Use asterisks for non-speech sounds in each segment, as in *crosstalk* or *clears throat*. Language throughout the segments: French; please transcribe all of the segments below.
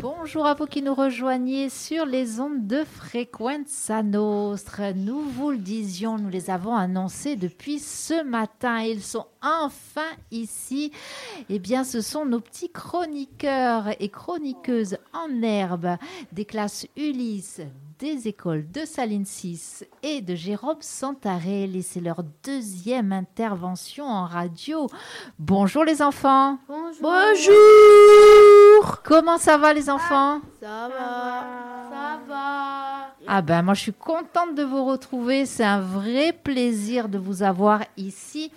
Bonjour à vous qui nous rejoignez sur les ondes de Frequenza Nostra. Nous vous le disions, nous les avons annoncés depuis ce matin. Ils sont enfin ici. Eh bien, ce sont nos petits chroniqueurs et chroniqueuses en herbe des classes Ulysse, des écoles de Saline 6 et de Jérôme Santarelli. C'est leur deuxième intervention en radio. Bonjour les enfants. Bonjour. Bonjour. Comment ça va les enfants? Ça va. Ça va. Ah ben moi je suis contente de vous retrouver. C'est un vrai plaisir de vous avoir ici.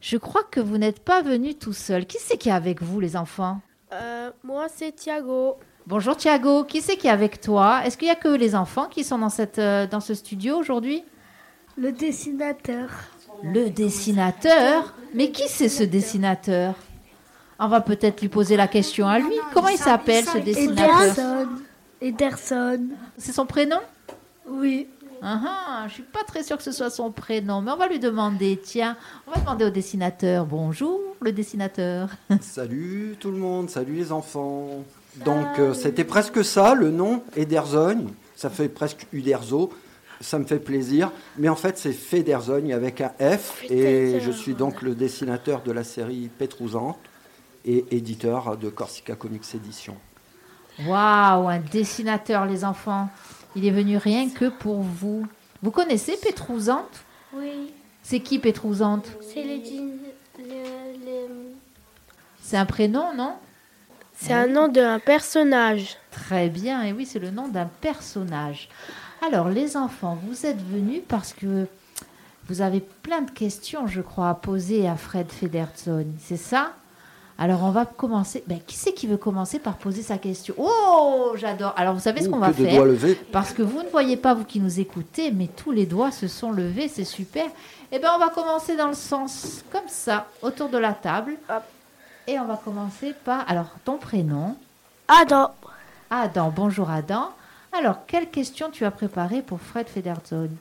Je crois que vous n'êtes pas venus tout seul. Qui c'est qui est avec vous les enfants? Euh, moi, c'est Thiago. Bonjour Thiago, qui c'est qui est avec toi? Est-ce qu'il n'y a que les enfants qui sont dans, cette, euh, dans ce studio aujourd'hui? Le dessinateur. Le dessinateur Mais qui c'est ce dessinateur? On va peut-être lui poser la question à lui. Comment il s'appelle ce dessinateur Ederson. Ederson. C'est son prénom? Oui. Ah ah, je suis pas très sûre que ce soit son prénom, mais on va lui demander. Tiens, on va demander au dessinateur. Bonjour, le dessinateur. *laughs* Salut tout le monde, salut les enfants. Donc euh, c'était presque ça, le nom Ederzogne. Ça fait presque Uderzo. Ça me fait plaisir. Mais en fait, c'est Federzogne avec un F. Et je suis donc le dessinateur de la série Pétrouzante et éditeur de Corsica Comics Édition. Waouh, un dessinateur, les enfants. Il est venu rien que pour vous. Vous connaissez Pétrouzante Oui. C'est qui Pétrouzante C'est le, din- le- le- C'est un prénom, non? C'est un nom d'un personnage. Très bien, et oui, c'est le nom d'un personnage. Alors, les enfants, vous êtes venus parce que vous avez plein de questions, je crois, à poser à Fred Federzoni, c'est ça? Alors, on va commencer. Ben, qui c'est qui veut commencer par poser sa question? Oh, j'adore. Alors, vous savez ce qu'on va faire doigts levés. Parce que vous ne voyez pas, vous qui nous écoutez, mais tous les doigts se sont levés, c'est super. Eh bien, on va commencer dans le sens comme ça, autour de la table. Hop. Et on va commencer par, alors, ton prénom. Adam. Adam, bonjour Adam. Alors, quelle question tu as préparée pour Fred Federzoni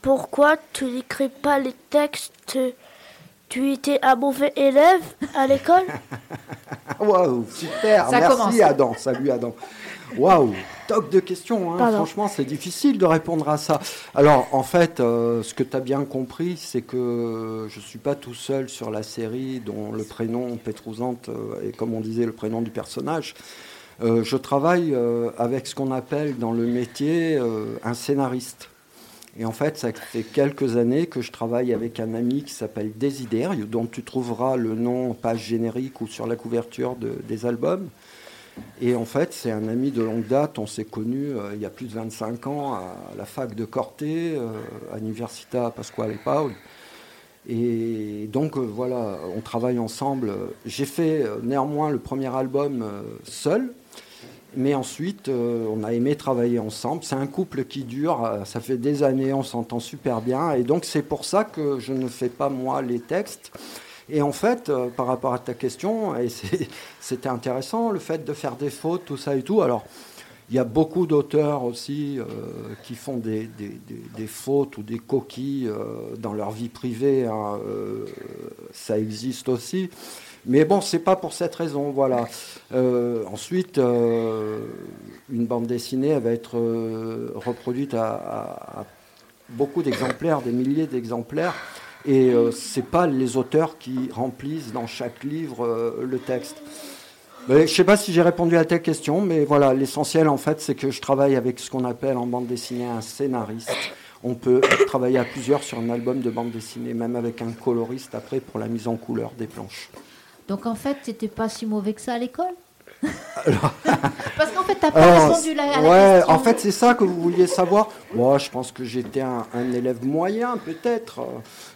Pourquoi tu n'écris pas les textes Tu étais un mauvais élève à l'école *laughs* Waouh, super. Ça commence. Merci Adam. Salut Adam. Waouh, toc de questions. hein. Franchement, c'est difficile de répondre à ça. Alors, en fait, euh, ce que tu as bien compris, c'est que je ne suis pas tout seul sur la série dont le prénom Pétrouzante euh, est, comme on disait, le prénom du personnage. Euh, je travaille euh, avec ce qu'on appelle dans le métier euh, un scénariste. Et en fait, ça fait quelques années que je travaille avec un ami qui s'appelle Desiderio, dont tu trouveras le nom en page générique ou sur la couverture de- des albums. Et en fait, c'est un ami de longue date. On s'est connus euh, il y a plus de 25 ans à la fac de Corté, euh, à Università Pasquale Paul. Et donc euh, voilà, on travaille ensemble. J'ai fait néanmoins le premier album seul, mais ensuite euh, on a aimé travailler ensemble. C'est un couple qui dure, euh, ça fait des années, on s'entend super bien. Et donc c'est pour ça que je ne fais pas moi les textes. Et en fait, euh, par rapport à ta question, *laughs* c'était intéressant le fait de faire des fautes, tout ça et tout. Alors, il y a beaucoup d'auteurs aussi qui font des, fautes ou des coquilles dans leur vie privée. hein, ça existe aussi. Mais bon, c'est pas pour cette raison, voilà. Euh, ensuite, euh, une bande dessinée, elle va être euh, reproduite à, beaucoup d'exemplaires, des milliers d'exemplaires. Et c'est pas les auteurs qui remplissent dans chaque livre le texte. Mais je sais pas si j'ai répondu à ta question, mais voilà, l'essentiel en fait, c'est que je travaille avec ce qu'on appelle en bande dessinée un scénariste. On peut travailler à plusieurs sur un album de bande dessinée, même avec un coloriste après pour la mise en couleur des planches. Donc, en fait, tu n'étais pas si mauvais que ça à l'école *laughs* Parce qu'en fait, tu n'as pas Alors, répondu la- à la ouais, question. en fait, c'est ça que vous vouliez savoir. Moi, je pense que j'étais un, un élève moyen, peut-être.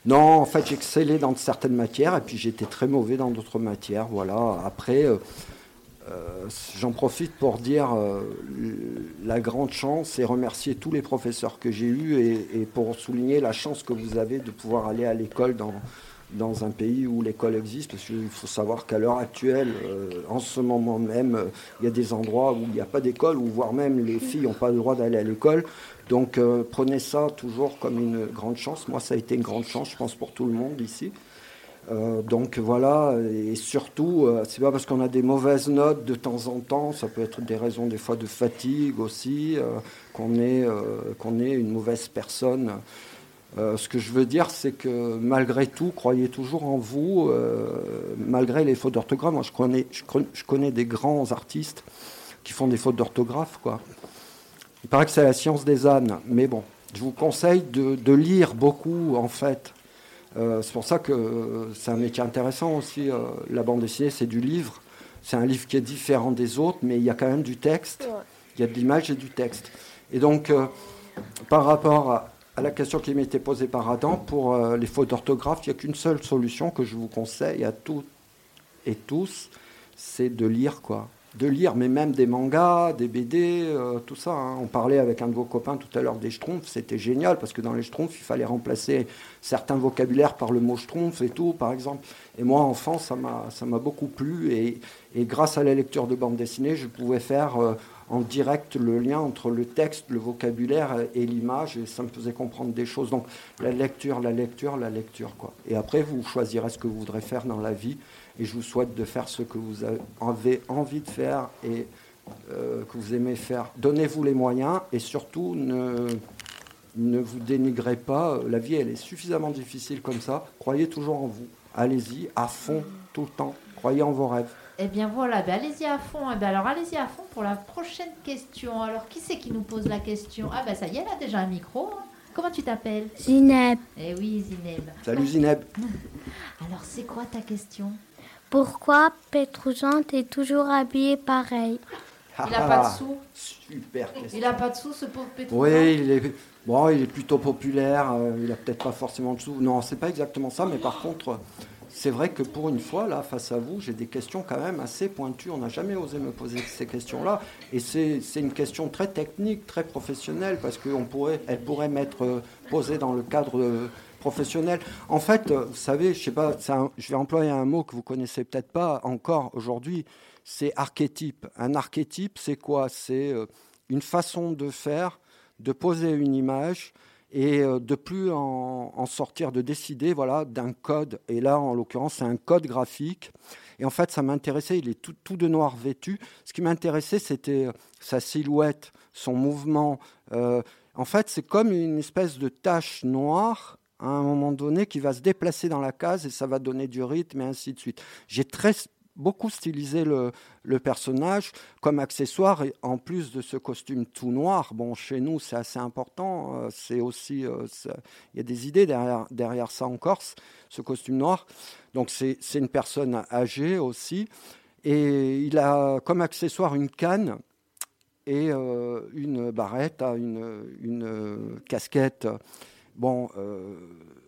Non, en fait, j'excellais dans certaines matières et puis j'étais très mauvais dans d'autres matières. Voilà. Après, euh, euh, j'en profite pour dire euh, la grande chance et remercier tous les professeurs que j'ai eus et, et pour souligner la chance que vous avez de pouvoir aller à l'école dans, dans un pays où l'école existe. Parce qu'il faut savoir qu'à l'heure actuelle, euh, en ce moment même, euh, il y a des endroits où il n'y a pas d'école, où voire même les filles n'ont pas le droit d'aller à l'école. Donc euh, prenez ça toujours comme une grande chance. Moi, ça a été une grande chance, je pense, pour tout le monde ici. Donc voilà, et surtout, c'est pas parce qu'on a des mauvaises notes de temps en temps, ça peut être des raisons des fois de fatigue aussi, qu'on est, qu'on est une mauvaise personne. Ce que je veux dire, c'est que malgré tout, croyez toujours en vous, malgré les fautes d'orthographe. Moi, je connais, je, connais des grands artistes qui font des fautes d'orthographe, quoi. Il paraît que c'est la science des ânes, mais bon, je vous conseille de, de lire beaucoup, en fait, euh, c'est pour ça que euh, c'est un métier intéressant aussi. Euh, la bande dessinée, c'est du livre. C'est un livre qui est différent des autres, mais il y a quand même du texte. Il y a de l'image et du texte. Et donc, par rapport à, la question qui m'était posée par Adam, pour les fautes d'orthographe, il n'y a qu'une seule solution que je vous conseille à toutes et tous, c'est de lire quoi de lire, mais même des mangas, des BD, euh, tout ça. Hein. On parlait avec un de vos copains tout à l'heure des schtroumpfs, c'était génial parce que dans les schtroumpfs, il fallait remplacer certains vocabulaires par le mot schtroumpf et tout, par exemple. Et moi, enfant, ça m'a beaucoup plu et, grâce à la lecture de bande dessinée, je pouvais faire euh, en direct le lien entre le texte, le vocabulaire et l'image et ça me faisait comprendre des choses. Donc la lecture, la lecture, la lecture. Quoi. Et après, vous choisirez ce que vous voudrez faire dans la vie et je vous souhaite de faire ce que vous avez envie de faire et euh, que vous aimez faire. Donnez-vous les moyens et surtout ne, ne vous dénigrez pas. La vie, elle est suffisamment difficile comme ça. Croyez toujours en vous. Allez-y à fond, tout le temps. Croyez en vos rêves. Eh bien voilà, ben allez-y à fond. Eh bien, alors allez-y à fond pour la prochaine question. Alors qui c'est qui nous pose la question? Ah ben ça y est, elle a déjà un micro. Hein. Comment tu t'appelles? Zineb. Eh oui, Zineb. Salut Zineb. *laughs* Alors c'est quoi ta question? Pourquoi Petrouchante est toujours habillé pareil? Il n'a pas de sous. Super question. Il n'a pas de sous, ce pauvre Petrouchante Oui, il est, bon, il est plutôt populaire. Euh, il n'a peut-être pas forcément de sous. Non, c'est pas exactement ça. Mais par contre, c'est vrai que pour une fois, là, face à vous, j'ai des questions quand même assez pointues. On n'a jamais osé me poser ces questions-là. Et c'est une question très technique, très professionnelle, parce qu'elle pourrait, pourrait m'être euh, posée dans le cadre professionnel. En fait, euh, vous savez, je sais pas, je vais employer un mot que vous connaissez peut-être pas encore aujourd'hui. C'est archétype. Un archétype, c'est quoi? C'est euh, une façon de faire, de poser une image et euh, de plus en, sortir, de décider voilà, d'un code. Et là, en l'occurrence, c'est un code graphique. Et en fait, ça m'intéressait, il est tout, tout, de noir vêtu. Ce qui m'intéressait, c'était sa silhouette, son mouvement. en fait, c'est comme une espèce de tache noire à un moment donné qui va se déplacer dans la case et ça va donner du rythme et ainsi de suite. J'ai très beaucoup stylisé le, personnage comme accessoire et en plus de ce costume tout noir. Bon, chez nous, c'est assez important. Euh, c'est aussi, euh, il y a des idées derrière, derrière ça en Corse, ce costume noir. Donc c'est une personne âgée aussi. Et il a comme accessoire une canne et euh, une barrette, une, une casquette Bon, euh,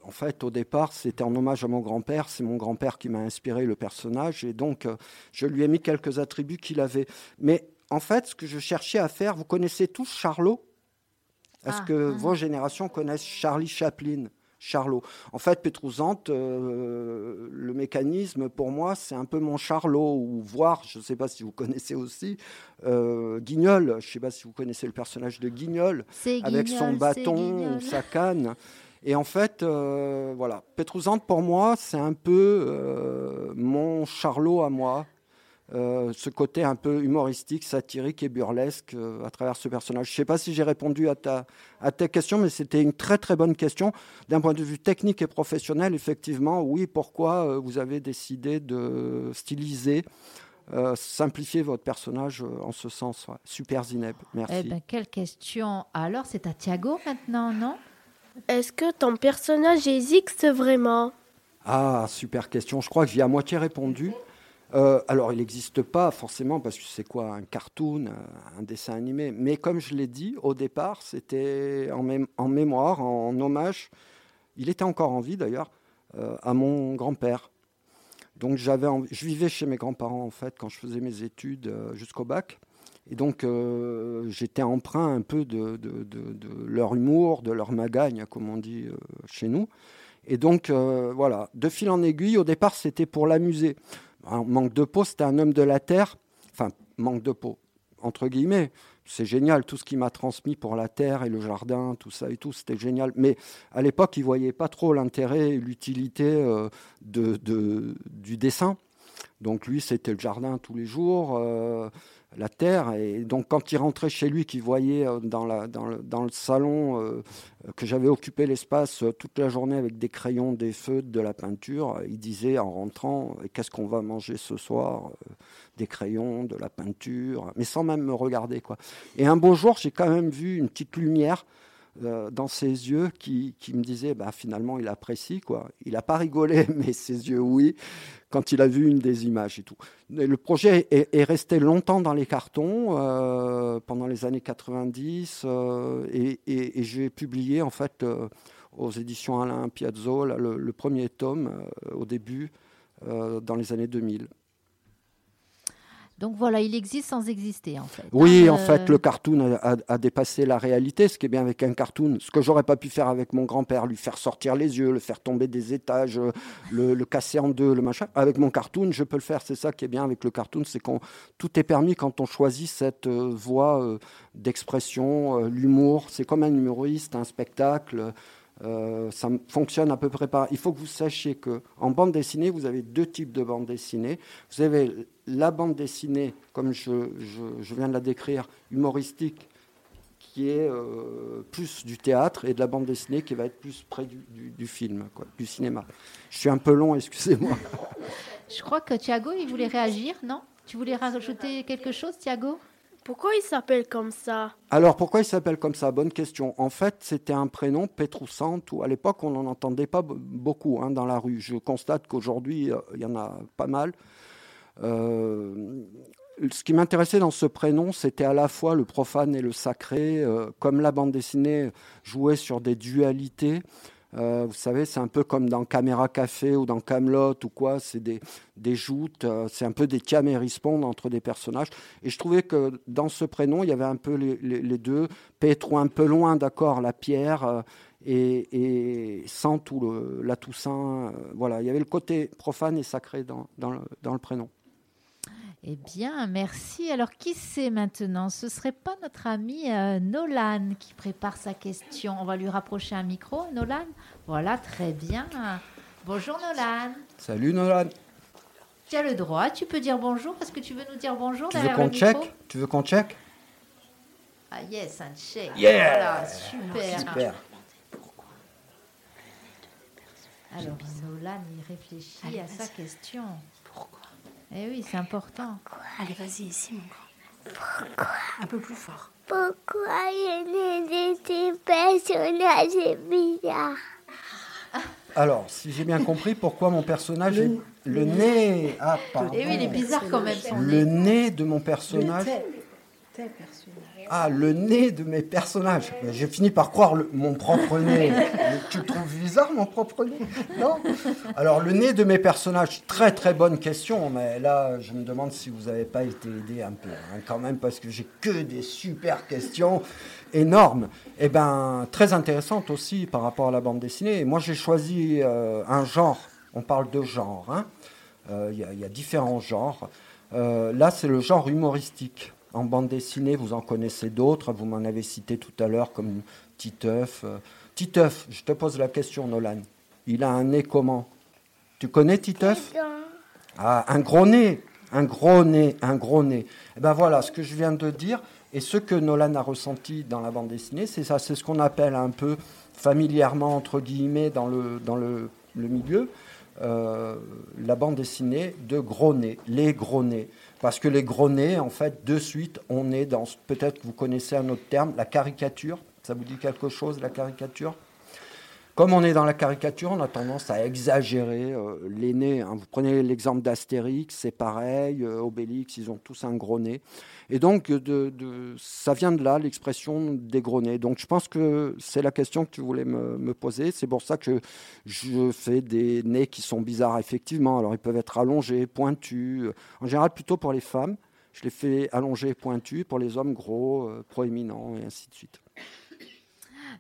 en fait, au départ, c'était en hommage à mon grand-père. C'est mon grand-père qui m'a inspiré le personnage. Et donc, euh, je lui ai mis quelques attributs qu'il avait. Mais en fait, ce que je cherchais à faire, vous connaissez tous Charlot? Est-ce ah, que ah. vos générations connaissent Charlie Chaplin? Charlot. En fait, Pétrouzante, euh, le mécanisme, pour moi, c'est un peu mon Charlot, ou voir, je ne sais pas si vous connaissez aussi, euh, Guignol. Je ne sais pas si vous connaissez le personnage de Guignol, avec son bâton ou sa canne. Et en fait, euh, voilà, Pétrouzante, pour moi, c'est un peu mon Charlot à moi. Euh, ce côté un peu humoristique, satirique et burlesque euh, à travers ce personnage. Je ne sais pas si j'ai répondu à ta, à ta question, mais c'était une très très bonne question. D'un point de vue technique et professionnel, effectivement, oui, pourquoi euh, vous avez décidé de styliser simplifier votre personnage en ce sens. Super Zineb, merci. Eh ben, quelle question Alors, c'est à Thiago maintenant, non? Est-ce que ton personnage existe vraiment? Ah, super question. Je crois que j'y ai à moitié répondu. Euh, alors, il n'existe pas forcément parce que c'est quoi un cartoon, un dessin animé. Mais comme je l'ai dit au départ, c'était en, mémoire, en, hommage. Il était encore en vie d'ailleurs euh, à mon grand-père. Donc j'avais, je vivais chez mes grands-parents en fait quand je faisais mes études euh, jusqu'au bac. Et donc j'étais emprunt un peu de, leur humour, de leur magagne, comme on dit chez nous. Et donc voilà, de fil en aiguille, au départ c'était pour l'amuser manque de peau, c'était un homme de la terre. Enfin, manque de peau. entre guillemets. C'est génial, tout ce qu'il m'a transmis pour la terre et le jardin, tout ça et tout, c'était génial. Mais à l'époque, il ne voyait pas trop l'intérêt et l'utilité euh, du dessin. Donc lui, c'était le jardin tous les jours, euh, la terre. Et donc quand il rentrait chez lui, qu'il voyait euh, dans, le, salon euh, que j'avais occupé l'espace toute la journée avec des crayons, des feutres, de la peinture, il disait en rentrant, qu'est-ce qu'on va manger ce soir Des crayons, de la peinture, mais sans même me regarder. Quoi. Et un beau jour, j'ai quand même vu une petite lumière euh, dans ses yeux qui, qui me disait bah, finalement il apprécie quoi. Il n'a pas rigolé, *laughs* mais ses yeux oui, quand il a vu une des images et tout. le projet est, resté longtemps dans les cartons euh, pendant les années 90 euh, et, j'ai publié en fait aux éditions Alain Piazzo le, premier tome au début dans les années 2000. Donc voilà, il existe sans exister en fait. Oui, hein, en fait, le cartoon a, dépassé la réalité. Ce qui est bien avec un cartoon, ce que j'aurais pas pu faire avec mon grand-père, lui faire sortir les yeux, le faire tomber des étages, le, casser en deux, le machin. Avec mon cartoon, je peux le faire. C'est ça qui est bien avec le cartoon, c'est qu'on tout est permis quand on choisit cette euh, voie euh, d'expression, euh, l'humour. C'est comme un humoriste, un spectacle. Euh, ça fonctionne à peu près pas. Il faut que vous sachiez que en bande dessinée, vous avez deux types de bande dessinée. Vous avez la bande dessinée, comme je, viens de la décrire, humoristique, qui est euh, plus du théâtre, et de la bande dessinée qui va être plus près du, film, du cinéma. Je suis un peu long, *laughs* excusez-moi. Je crois que Thiago, il voulait réagir, non? Tu voulais rajouter quelque chose, Thiago? Pourquoi il s'appelle comme ça Alors pourquoi il s'appelle comme ça? Bonne question. En fait, c'était un prénom ou À l'époque, on n'en entendait pas beaucoup hein, dans la rue. Je constate qu'aujourd'hui, euh, il y en a pas mal. Euh, ce qui m'intéressait dans ce prénom, c'était à la fois le profane et le sacré. Euh, comme la bande dessinée jouait sur des dualités, euh, vous savez, c'est un peu comme dans Caméra Café ou dans Camelot ou quoi, c'est des, des joutes, euh, c'est un peu des camérispondes entre des personnages. Et je trouvais que dans ce prénom, il y avait un peu les, deux. Pétro un peu loin, d'accord, la pierre, euh, et, et, sans tout le, la Toussaint. voilà, il y avait le côté profane et sacré dans, dans le prénom. Eh bien, merci. Alors, qui c'est maintenant? Ce serait pas notre ami euh, Nolan qui prépare sa question. On va lui rapprocher un micro, Nolan? Voilà, très bien. Bonjour Nolan. Salut Nolan. Tu as le droit, tu peux dire bonjour parce que tu veux nous dire bonjour tu veux qu'on check? Tu veux qu'on check? Ah yes, un check. Yeah voilà, super. super. Alors Nolan, il réfléchit à sa question. Eh oui, c'est important. Allez, vas-y, ici, mon grand. Pourquoi Un peu plus fort. Pourquoi il y a des personnages bizarres alors, si j'ai bien compris, pourquoi mon personnage le, est le nez Ah, pardon. Eh oui, il est bizarre quand même. Son le nez de mon personnage. tel personnage. Ah, le nez de mes personnages. J'ai fini par croire mon propre nez. *laughs* tu trouves bizarre mon propre nez Non? Alors, le nez de mes personnages, très très bonne question, mais là, je me demande si vous n'avez pas été aidé un peu, hein, quand même, parce que j'ai que des super questions énormes. Et eh ben, très intéressantes aussi par rapport à la bande dessinée. moi, j'ai choisi euh, un genre. On parle de genre. Hein. Euh, il y, a différents genres. Euh, là, c'est le genre humoristique. En bande dessinée, vous en connaissez d'autres. Vous m'en avez cité tout à l'heure comme Titeuf. Titeuf, je te pose la question, Nolan. Il a un nez comment? Tu connais Titeuf? Ah, un gros nez. Un gros nez, un gros nez. Et eh ben voilà, ce que je viens de dire et ce que Nolan a ressenti dans la bande dessinée, c'est ça, c'est ce qu'on appelle un peu familièrement, entre guillemets, dans le, dans le, milieu, euh, la bande dessinée de gros nez, les gros nez. Parce que les gros nez, en fait, de suite, on est dans, peut-être que vous connaissez un autre terme, la caricature. Ça vous dit quelque chose, la caricature? Comme on est dans la caricature, on a tendance à exagérer euh, les nez. Hein. Vous prenez l'exemple d'Astérix, c'est pareil, euh, Obélix, ils ont tous un gros nez. Et donc, ça vient de là, l'expression des gros nez. Donc, je pense que c'est la question que tu voulais me, poser. C'est pour ça que je fais des nez qui sont bizarres, effectivement. Alors, ils peuvent être allongés, pointus, en général plutôt pour les femmes. Je les fais allongés, pointus, pour les hommes gros, euh, proéminents, et ainsi de suite.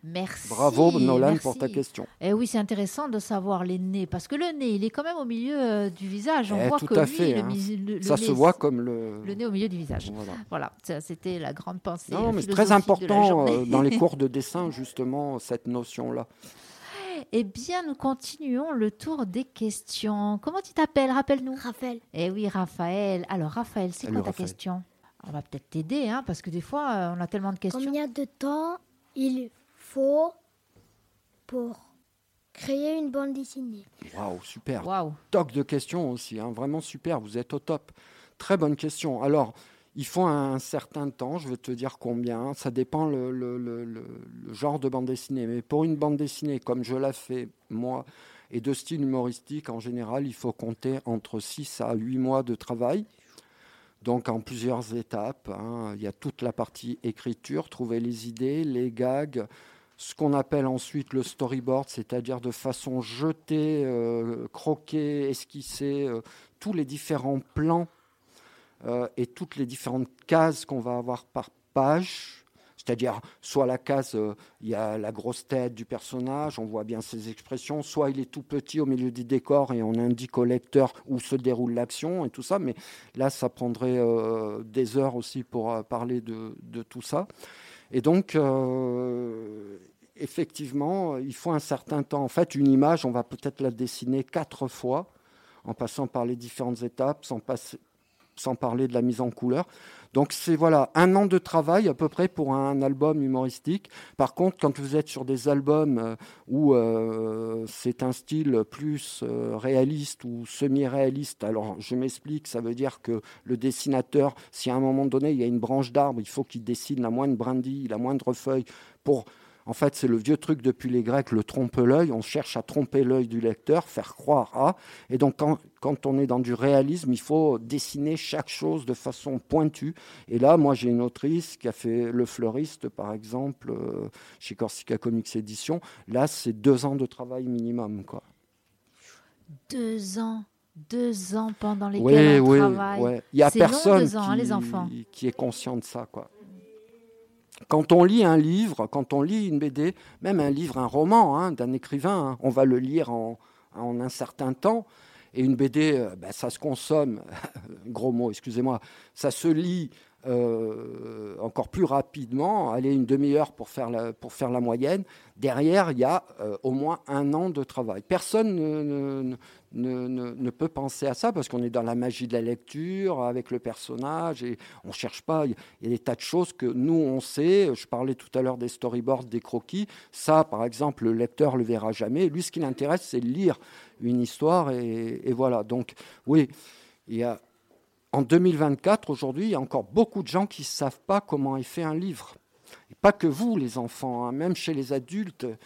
Merci. Bravo Nolan pour ta question. Eh oui, c'est intéressant de savoir les nez, parce que le nez, il est quand même au milieu euh, du visage. On Eh, voit tout que à lui, fait, le, hein. mis- le- le Ça nez, se voit comme le. le nez au milieu du visage. Voilà. Voilà, ça, c'était la grande pensée. Non, mais c'est très important euh, dans les *laughs* cours de dessin, justement, cette notion-là. Eh bien, nous continuons le tour des questions. Comment tu t'appelles? Rappelle-nous. Raphaël, Eh oui, Raphaël. Alors, Raphaël, c'est quoi ta Raphaël. question? On va peut-être t'aider, hein, parce que des fois, euh, on a tellement de questions. combien de temps il faut pour créer une bande dessinée Waouh, super. Waouh. Toc de questions aussi, hein, vraiment super, vous êtes au top. Très bonne question. Alors, il faut un certain temps, je vais te dire combien, ça dépend le, le- le- le- le genre de bande dessinée. Mais pour une bande dessinée, comme je la fais moi, et de style humoristique, en général, il faut compter entre 6 à 8 mois de travail. Donc en plusieurs étapes. hein. Il y a toute la partie écriture, trouver les idées, les gags, ce qu'on appelle ensuite le storyboard, c'est-à-dire de façon jetée, euh, croquer, esquisser euh, tous les différents plans euh, et toutes les différentes cases qu'on va avoir par page. C'est-à-dire, soit la case, il y a la grosse tête du personnage, on voit bien ses expressions, soit il est tout petit au milieu du décor et on indique au lecteur où se déroule l'action et tout ça. Mais là, ça prendrait des heures aussi pour parler de tout ça. Et donc, euh, effectivement, il faut un certain temps. En fait, une image, on va peut-être la dessiner quatre fois, en passant par les différentes étapes, sans, parler de la mise en couleur. Donc, c'est voilà, un an de travail à peu près pour un album humoristique. Par contre, quand vous êtes sur des albums euh, où euh, c'est un style plus euh, réaliste ou semi-réaliste, alors je m'explique, ça veut dire que le dessinateur, si à un moment donné il y a une branche d'arbre, il faut qu'il dessine la moindre brindille, la moindre feuille pour. En fait, c'est le vieux truc depuis les Grecs, le trompe-l'œil. On cherche à tromper l'œil du lecteur, faire croire à. Et donc, quand, quand on est dans du réalisme, il faut dessiner chaque chose de façon pointue. Et là, moi, j'ai une autrice qui a fait Le Fleuriste, par exemple, euh, chez Corsica Comics Édition. Là, c'est deux ans de travail minimum, quoi. Deux ans. Deux ans pendant Oui, lesquels on oui, travaille. ouais. Il y a long, personne hein, qui, les enfants. qui est conscient de ça, quoi. Quand on lit un livre, quand on lit une BD, même un livre, un roman hein, d'un écrivain, hein, on va le lire en, en un certain temps. Et une BD, euh, ben, ça se consomme, *laughs* gros mot, excusez-moi, ça se lit euh, encore plus rapidement, allez, une demi-heure pour, faire la- pour faire la moyenne. Derrière, il y a euh, au moins un an de travail. Personne ne, ne- peut penser à ça parce qu'on est dans la magie de la lecture avec le personnage et on ne cherche pas. Il y a des tas de choses que nous, on sait. Je parlais tout à l'heure des storyboards, des croquis. Ça, par exemple, le lecteur ne le verra jamais. Lui, ce qui l'intéresse, c'est lire une histoire et voilà. Donc, oui, il y a en 2024, aujourd'hui, il y a encore beaucoup de gens qui ne savent pas comment est fait un livre. Pas que vous, les enfants, hein, même chez les adultes, euh,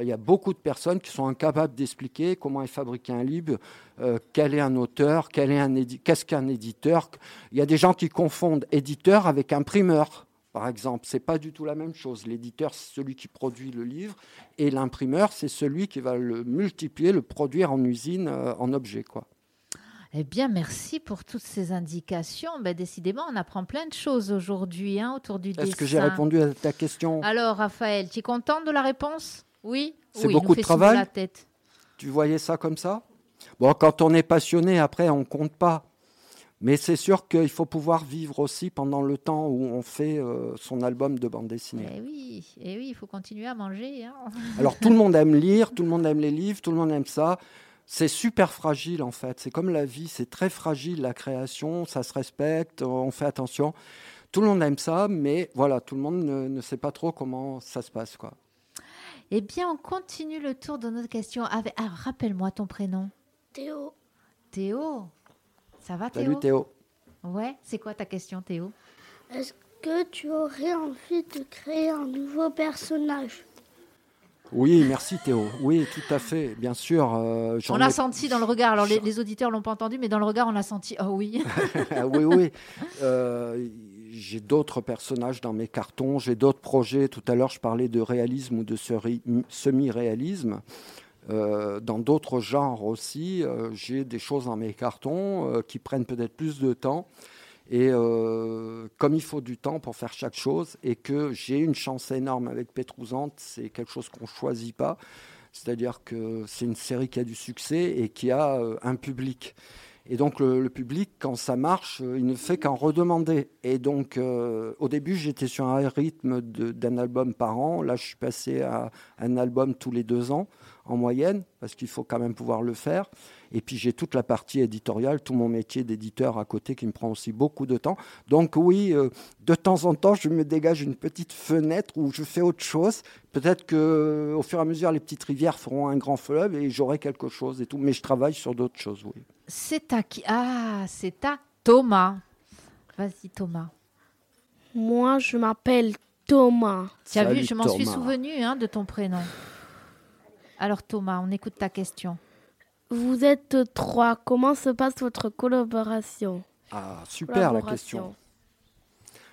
il y a beaucoup de personnes qui sont incapables d'expliquer comment est fabriqué un livre, euh, quel est un auteur, qu'est-ce qu'un éditeur. Il y a des gens qui confondent éditeur avec imprimeur. Par exemple, c'est pas du tout la même chose. L'éditeur, c'est celui qui produit le livre, et l'imprimeur, c'est celui qui va le multiplier, le produire en usine, euh, en objet, quoi. Eh bien, merci pour toutes ces indications. Ben, décidément, on apprend plein de choses aujourd'hui hein, autour du dessin. Est-ce que j'ai répondu à ta question Alors, Raphaël, tu es contente de la réponse? Oui? C'est Oui, beaucoup de travail la tête. Tu voyais ça comme ça? Bon, quand on est passionné, après, on compte pas. Mais c'est sûr qu'il faut pouvoir vivre aussi pendant le temps où on fait euh, son album de bande dessinée. Eh oui, eh oui, il faut continuer à manger. hein. Alors tout le monde aime lire, tout le monde aime les livres, tout le monde aime ça. C'est super fragile en fait. C'est comme la vie, c'est très fragile la création, ça se respecte, on fait attention. Tout le monde aime ça, mais voilà, tout le monde ne, ne sait pas trop comment ça se passe. Quoi. Eh bien, on continue le tour de notre question. Avec... Ah, rappelle-moi ton prénom. Théo, Théo. Ça va, Théo? Salut Théo. Ouais, c'est quoi ta question, Théo? Est-ce que tu aurais envie de créer un nouveau personnage? Oui, merci Théo. Oui, tout à fait, bien sûr. euh, On l'a ai- senti dans le regard. Alors, les, les auditeurs l'ont pas entendu, mais dans le regard, on l'a senti. Oh oui. *laughs* Ah *laughs* oui, oui. Euh, j'ai d'autres personnages dans mes cartons, j'ai d'autres projets. Tout à l'heure, je parlais de réalisme ou de semi-réalisme. Euh, dans d'autres genres aussi, j'ai des choses dans mes cartons qui prennent peut-être plus de temps. Et euh, comme il faut du temps pour faire chaque chose, et que j'ai une chance énorme avec Pétrouzante, c'est quelque chose qu'on ne choisit pas. C'est-à-dire que c'est une série qui a du succès et qui a euh, un public. Et donc le, public, quand ça marche, euh, il ne fait qu'en redemander. Et donc au début, j'étais sur un rythme d'un album par an. Là, je suis passé à un album tous les deux ans en moyenne, parce qu'il faut quand même pouvoir le faire. Et puis j'ai toute la partie éditoriale, tout mon métier d'éditeur à côté qui me prend aussi beaucoup de temps. Donc oui, euh, de temps en temps, je me dégage une petite fenêtre où je fais autre chose. Peut-être que au fur et à mesure, les petites rivières feront un grand fleuve et j'aurai quelque chose et tout. Mais je travaille sur d'autres choses, oui. C'est à qui? Ah, c'est à Thomas. Vas-y, Thomas. Moi, je m'appelle Thomas. Tu as vu, je m'en suis souvenu hein, de ton prénom. Alors Thomas, on écoute ta question. Vous êtes trois. Comment se passe votre collaboration? Ah, super la question.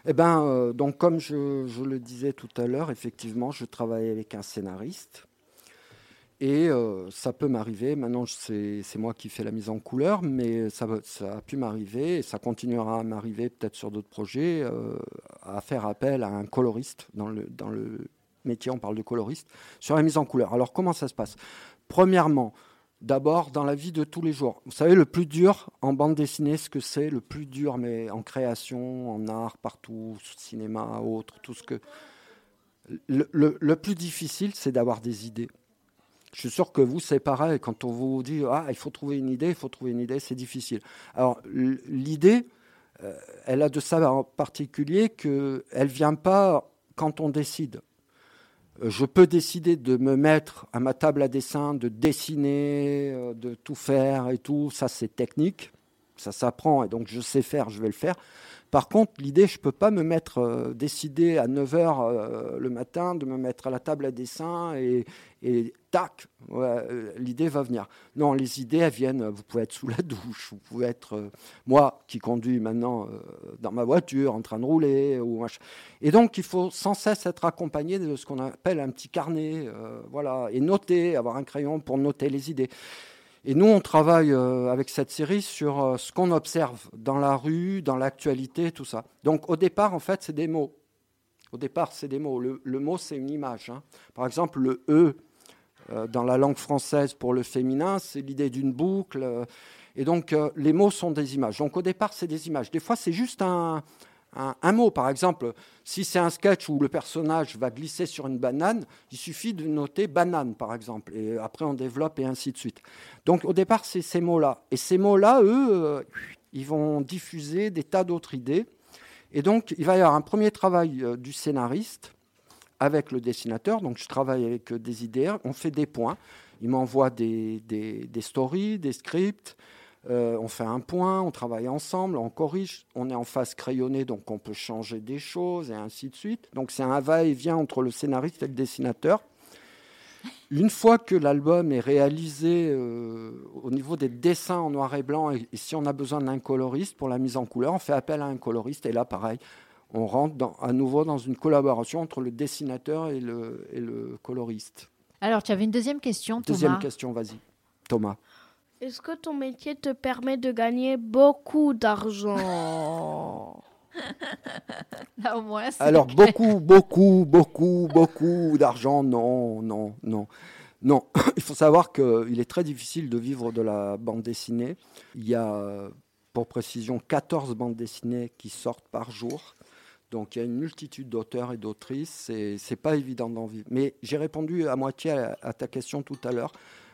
Eh bien, euh, donc comme je, le disais tout à l'heure, effectivement, je travaille avec un scénariste. Et euh, ça peut m'arriver, maintenant c'est moi qui fais la mise en couleur, mais ça, a pu m'arriver, et ça continuera à m'arriver peut-être sur d'autres projets, euh, à faire appel à un coloriste. Dans le, dans le métier, on parle de coloriste, sur la mise en couleur. Alors comment ça se passe? Premièrement, D'abord, dans la vie de tous les jours. Vous savez, le plus dur en bande dessinée, ce que c'est le plus dur, mais en création, en art, partout, cinéma, autre, tout ce que. Le, plus difficile, c'est d'avoir des idées. Je suis sûr que vous, c'est pareil. Quand on vous dit Ah, il faut trouver une idée, il faut trouver une idée, c'est difficile. Alors, l'idée, euh, elle a de ça en particulier qu'elle ne vient pas quand on décide. Euh, je peux décider de me mettre à ma table à dessin, de dessiner, euh, de tout faire et tout. Ça, c'est technique. Ça s'apprend et donc je sais faire, je vais le faire. Par contre, l'idée, je ne peux pas me mettre, euh, décider à 9h euh, le matin de me mettre à la table à dessin et, tac, euh, l'idée va venir. Non, les idées, viennent, vous pouvez être sous la douche, vous pouvez être, moi qui conduis maintenant dans ma voiture, en train de rouler. Ou et donc, il faut sans cesse être accompagné de ce qu'on appelle un petit carnet, voilà, et noter, avoir un crayon pour noter les idées. Et nous, on travaille euh, avec cette série sur euh, ce qu'on observe dans la rue, dans l'actualité, tout ça. Donc au départ, en fait, c'est des mots. Au départ, c'est des mots. Le, mot, c'est une image. Hein. Par exemple, le E euh, dans la langue française pour le féminin, c'est l'idée d'une boucle. et donc, les mots sont des images. Donc au départ, c'est des images. Des fois, c'est juste un, un, mot. Par exemple, si c'est un sketch où le personnage va glisser sur une banane, il suffit de noter banane, par exemple. Et après, on développe et ainsi de suite. Donc, au départ, c'est ces mots-là. Et ces mots-là, eux, euh, ils vont diffuser des tas d'autres idées. Et donc, il va y avoir un premier travail euh, du scénariste avec le dessinateur. Donc, je travaille avec euh, des idées, on fait des points. Il m'envoie des, stories, des scripts. Euh, on fait un point, on travaille ensemble, on corrige, on est en face crayonnée, donc on peut changer des choses et ainsi de suite. Donc c'est un va-et-vient entre le scénariste et le dessinateur. Une fois que l'album est réalisé euh, au niveau des dessins en noir et blanc, et, si on a besoin d'un coloriste pour la mise en couleur, on fait appel à un coloriste, et là pareil, on rentre à nouveau dans une collaboration entre le dessinateur et le, et le coloriste. Alors tu avais une deuxième question, Thomas. Deuxième question, vas-y, Thomas. Est-ce que ton métier te permet de gagner beaucoup d'argent *laughs* Là, au moins, Alors, beaucoup, beaucoup, beaucoup, beaucoup d'argent, non, non, non. Non, *coughs* il faut savoir qu'il est très difficile de vivre de la bande dessinée. Il y a, pour précision, 14 bandes dessinées qui sortent par jour. Donc il y a une multitude d'auteurs et d'autrices. C'est, c'est pas évident d'en vivre. Mais j'ai répondu à moitié à ta question tout à l'heure.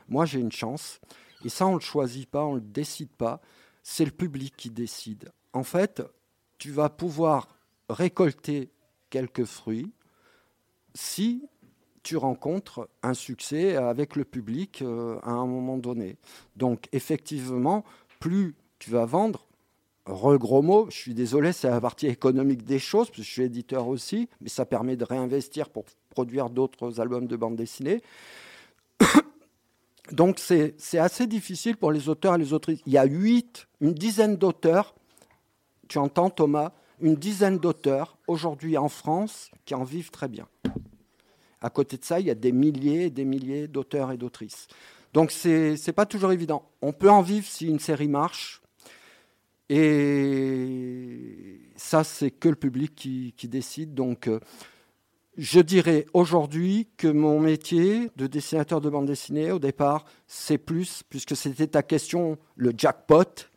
Moi, j'ai une chance. Et ça, on ne le choisit pas, on ne le décide pas. C'est le public qui décide. En fait, tu vas pouvoir récolter quelques fruits si tu rencontres un succès avec le public euh, à un moment donné. Donc effectivement, plus tu vas vendre, gros mot, je suis désolé, c'est la partie économique des choses, parce que je suis éditeur aussi, mais ça permet de réinvestir pour produire d'autres albums de bande dessinée. *coughs* Donc c'est assez difficile pour les auteurs et les autrices. Il y a huit, une dizaine d'auteurs, tu entends Thomas, une dizaine d'auteurs aujourd'hui en France qui en vivent très bien. À côté de ça, il y a des milliers et des milliers d'auteurs et d'autrices. Donc c'est n'est pas toujours évident. On peut en vivre si une série marche. Et ça, c'est que le public qui, qui décide. Donc, euh, je dirais aujourd'hui que mon métier de dessinateur de bande dessinée, au départ, c'est plus, puisque c'était ta question, le jackpot.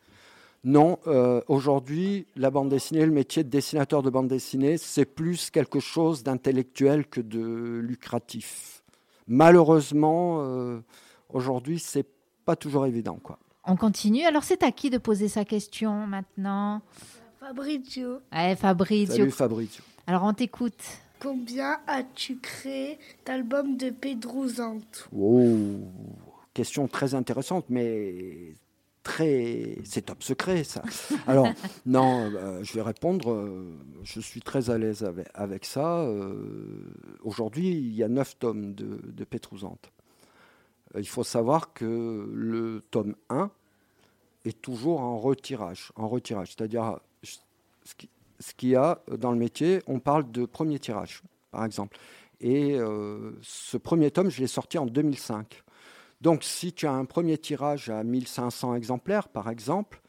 Non, euh, aujourd'hui, la bande dessinée, le métier de dessinateur de bande dessinée, c'est plus quelque chose d'intellectuel que de lucratif. Malheureusement, euh, aujourd'hui, c'est pas toujours évident, quoi. On continue. Alors, c'est à qui de poser sa question maintenant? Fabrizio, Allez, Fabrizio. Salut Fabrizio. Alors, on t'écoute. Combien as-tu créé d'albums de Pédrouzante Oh, question très intéressante, mais très, c'est top secret ça. Alors *laughs* non, euh, je vais répondre. euh, je suis très à l'aise avec, avec ça. Euh, Aujourd'hui, il y a neuf tomes de, de Pétrouzante. Il faut savoir que le tome 1 est toujours en retirage, en retirage. C'est-à-dire ce qui- ce qu'il y a dans le métier, on parle de premier tirage, par exemple. Et euh, ce premier tome, je l'ai sorti en 2005. Donc, si tu as un premier tirage à 1500 exemplaires, par exemple,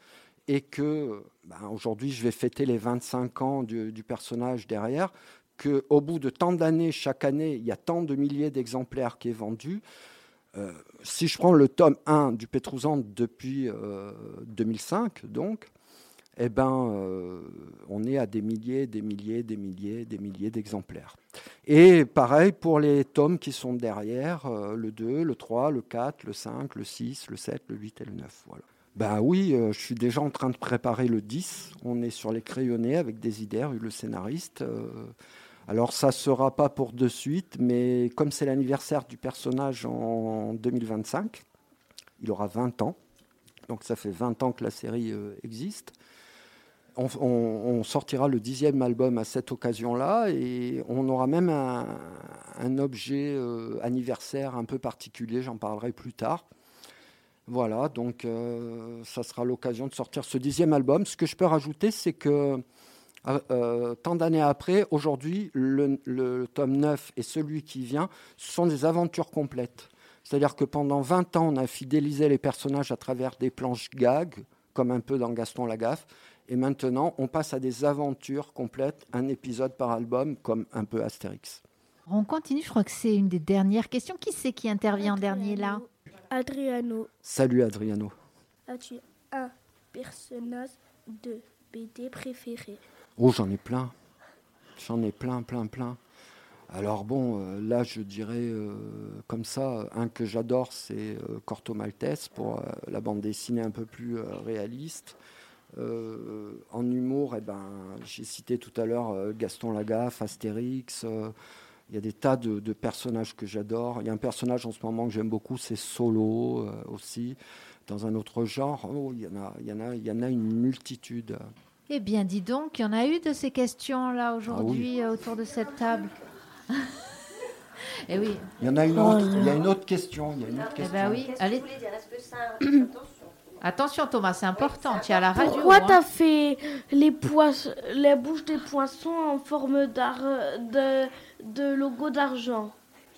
et que ben, aujourd'hui, je vais fêter les 25 ans du, personnage derrière, qu'au bout de tant d'années, chaque année, il y a tant de milliers d'exemplaires qui est vendu. euh, si je prends le tome 1 du Pétrouzan depuis euh, 2005, donc, eh ben, euh, on est à des milliers, des milliers, des milliers, des milliers d'exemplaires. Et pareil pour les tomes qui sont derrière, euh, le 2, le 3, le 4, le 5, le 6, le 7, le 8 et le 9. Voilà. Ben oui, euh, je suis déjà en train de préparer le 10. On est sur les crayonnés avec Desider, le scénariste. alors ça ne sera pas pour de suite, mais comme c'est l'anniversaire du personnage en 2025, il aura 20 ans. Donc ça fait 20 ans que la série existe. On, sortira le dixième album à cette occasion-là et on aura même un, objet euh, anniversaire un peu particulier, j'en parlerai plus tard. Voilà, donc euh, ça sera l'occasion de sortir ce dixième album. Ce que je peux rajouter, c'est que euh, tant d'années après, aujourd'hui, le, tome 9 et celui qui vient, sont des aventures complètes. C'est-à-dire que pendant 20 ans, on a fidélisé les personnages à travers des planches gags, comme un peu dans Gaston Lagaffe. Et maintenant, on passe à des aventures complètes, un épisode par album, comme un peu Astérix. On continue, je crois que c'est une des dernières questions. Qui c'est qui intervient en dernier là? Adriano, Salut Adriano. as-tu un personnage de BD préféré? Oh, j'en ai plein. J'en ai plein, plein, plein. Alors bon, euh, là, je dirais euh, comme ça, un que j'adore, c'est euh, Corto Maltese pour euh, la bande dessinée un peu plus euh, réaliste. Euh, en humour, eh ben, j'ai cité tout à l'heure euh, Gaston Lagaffe, Astérix. euh, il y a des tas de, de personnages que j'adore. Il y a un personnage en ce moment que j'aime beaucoup, c'est Solo euh, aussi, dans un autre genre. Oh, il y en a, il y en a, il y en a une multitude. Eh bien, dis donc, il y en a eu de ces questions-là aujourd'hui euh, autour de cette table. *laughs* Eh oui, Il y en a une autre. Il y a une autre question. Il y a une autre eh question. ben oui. Allez. *clears throat* Attention Thomas, c'est important. Tu es à la radio. Pourquoi hein. t'as fait les, poissons, les bouches des poissons en forme d'ar- de, de logo d'argent?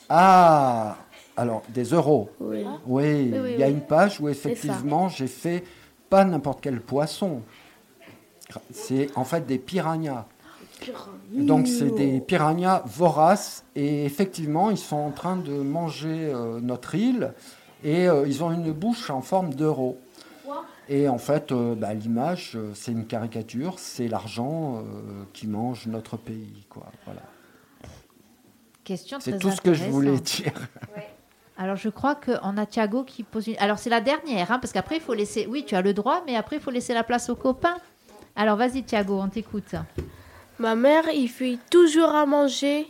Ah, alors des euros. Oui. Oui, oui, il y a oui. une page où effectivement j'ai fait pas n'importe quel poisson. C'est en fait des piranhas. Donc c'est des piranhas voraces et effectivement ils sont en train de manger euh, notre île et euh, ils ont une bouche en forme d'euro. Et en fait, euh, bah, l'image, euh, c'est une caricature, c'est l'argent euh, qui mange notre pays. Quoi. Voilà. Question C'est tout ce que je voulais dire. Alors, je crois qu'on a Thiago qui pose une. Alors, c'est la dernière, hein, parce qu'après, il faut laisser. Oui, tu as le droit, mais après, il faut laisser la place aux copains. Alors, vas-y, Thiago, on t'écoute. Ma mère, il fait toujours à manger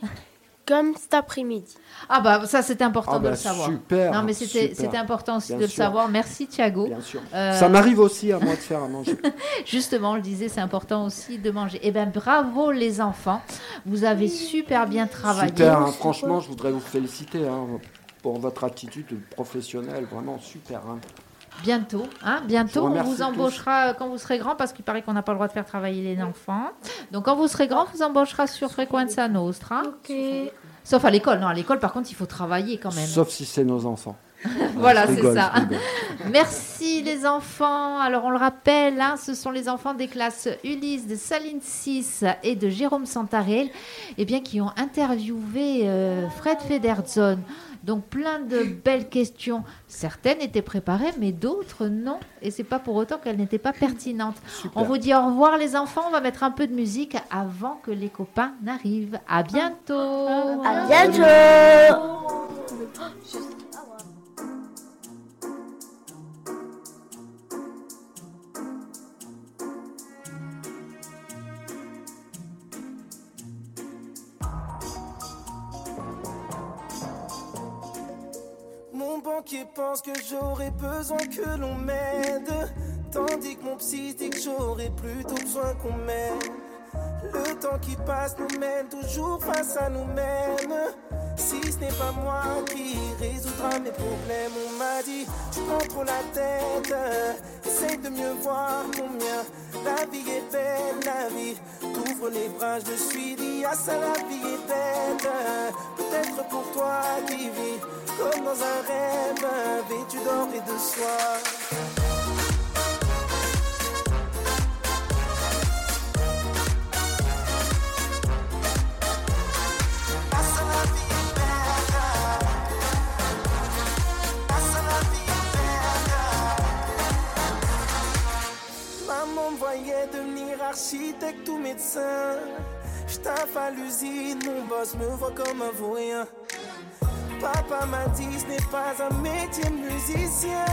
comme cet après-midi. Ah, bah, ça, c'était important Ah de bah, le savoir. super, Non, mais c'était important aussi Bien de le savoir. Merci, Thiago. Bien sûr. Euh, Ça m'arrive aussi à moi de faire à *laughs* manger. Justement, on le disait, c'est important aussi de manger. Eh bien, bravo, les enfants. Vous avez super bien travaillé. Super, hein, franchement, je voudrais vous féliciter hein, pour votre attitude professionnelle, vraiment super. hein. Bientôt, hein, bientôt, on vous tous. embauchera quand vous serez grand, parce qu'il paraît qu'on n'a pas le droit de faire travailler les enfants. Donc, quand vous serez grand, on vous embauchera sur Frequenza Nostra. Ok. Sauf à l'école. Non, à l'école, par contre, il faut travailler quand même. Sauf si c'est nos enfants. *laughs* voilà, c'est ça. *laughs* Merci les enfants. Alors on le rappelle, hein, ce sont les enfants des classes Ulysse, de Saline 6 et de Jérôme Santarel eh bien, qui ont interviewé euh, Fred Federzon. Donc plein de belles questions. Certaines étaient préparées, mais d'autres non. Et c'est pas pour autant qu'elles n'étaient pas pertinentes. On vous dit au revoir les enfants. On va mettre un peu de musique avant que les copains n'arrivent. À bientôt. À bientôt Mon pense que j'aurais besoin que l'on m'aide. Tandis que mon psy dit que j'aurais plutôt besoin qu'on m'aide. Le temps qui passe nous mène toujours face à nous-mêmes. Si ce n'est pas moi qui résoudra mes problèmes, on m'a dit tu prends trop la tête. Essaye de mieux voir combien la vie est belle, la vie. T'ouvres les bras, je suis dit à ça, la vie est belle. Peut-être pour toi qui vis comme dans un rêve, vêtu d'or et de soie. Me voyait devenir architecte ou médecin. J'taffe à l'usine, mon boss me voit comme un vaurien. Papa m'a dit ce n'est pas un métier de musicien.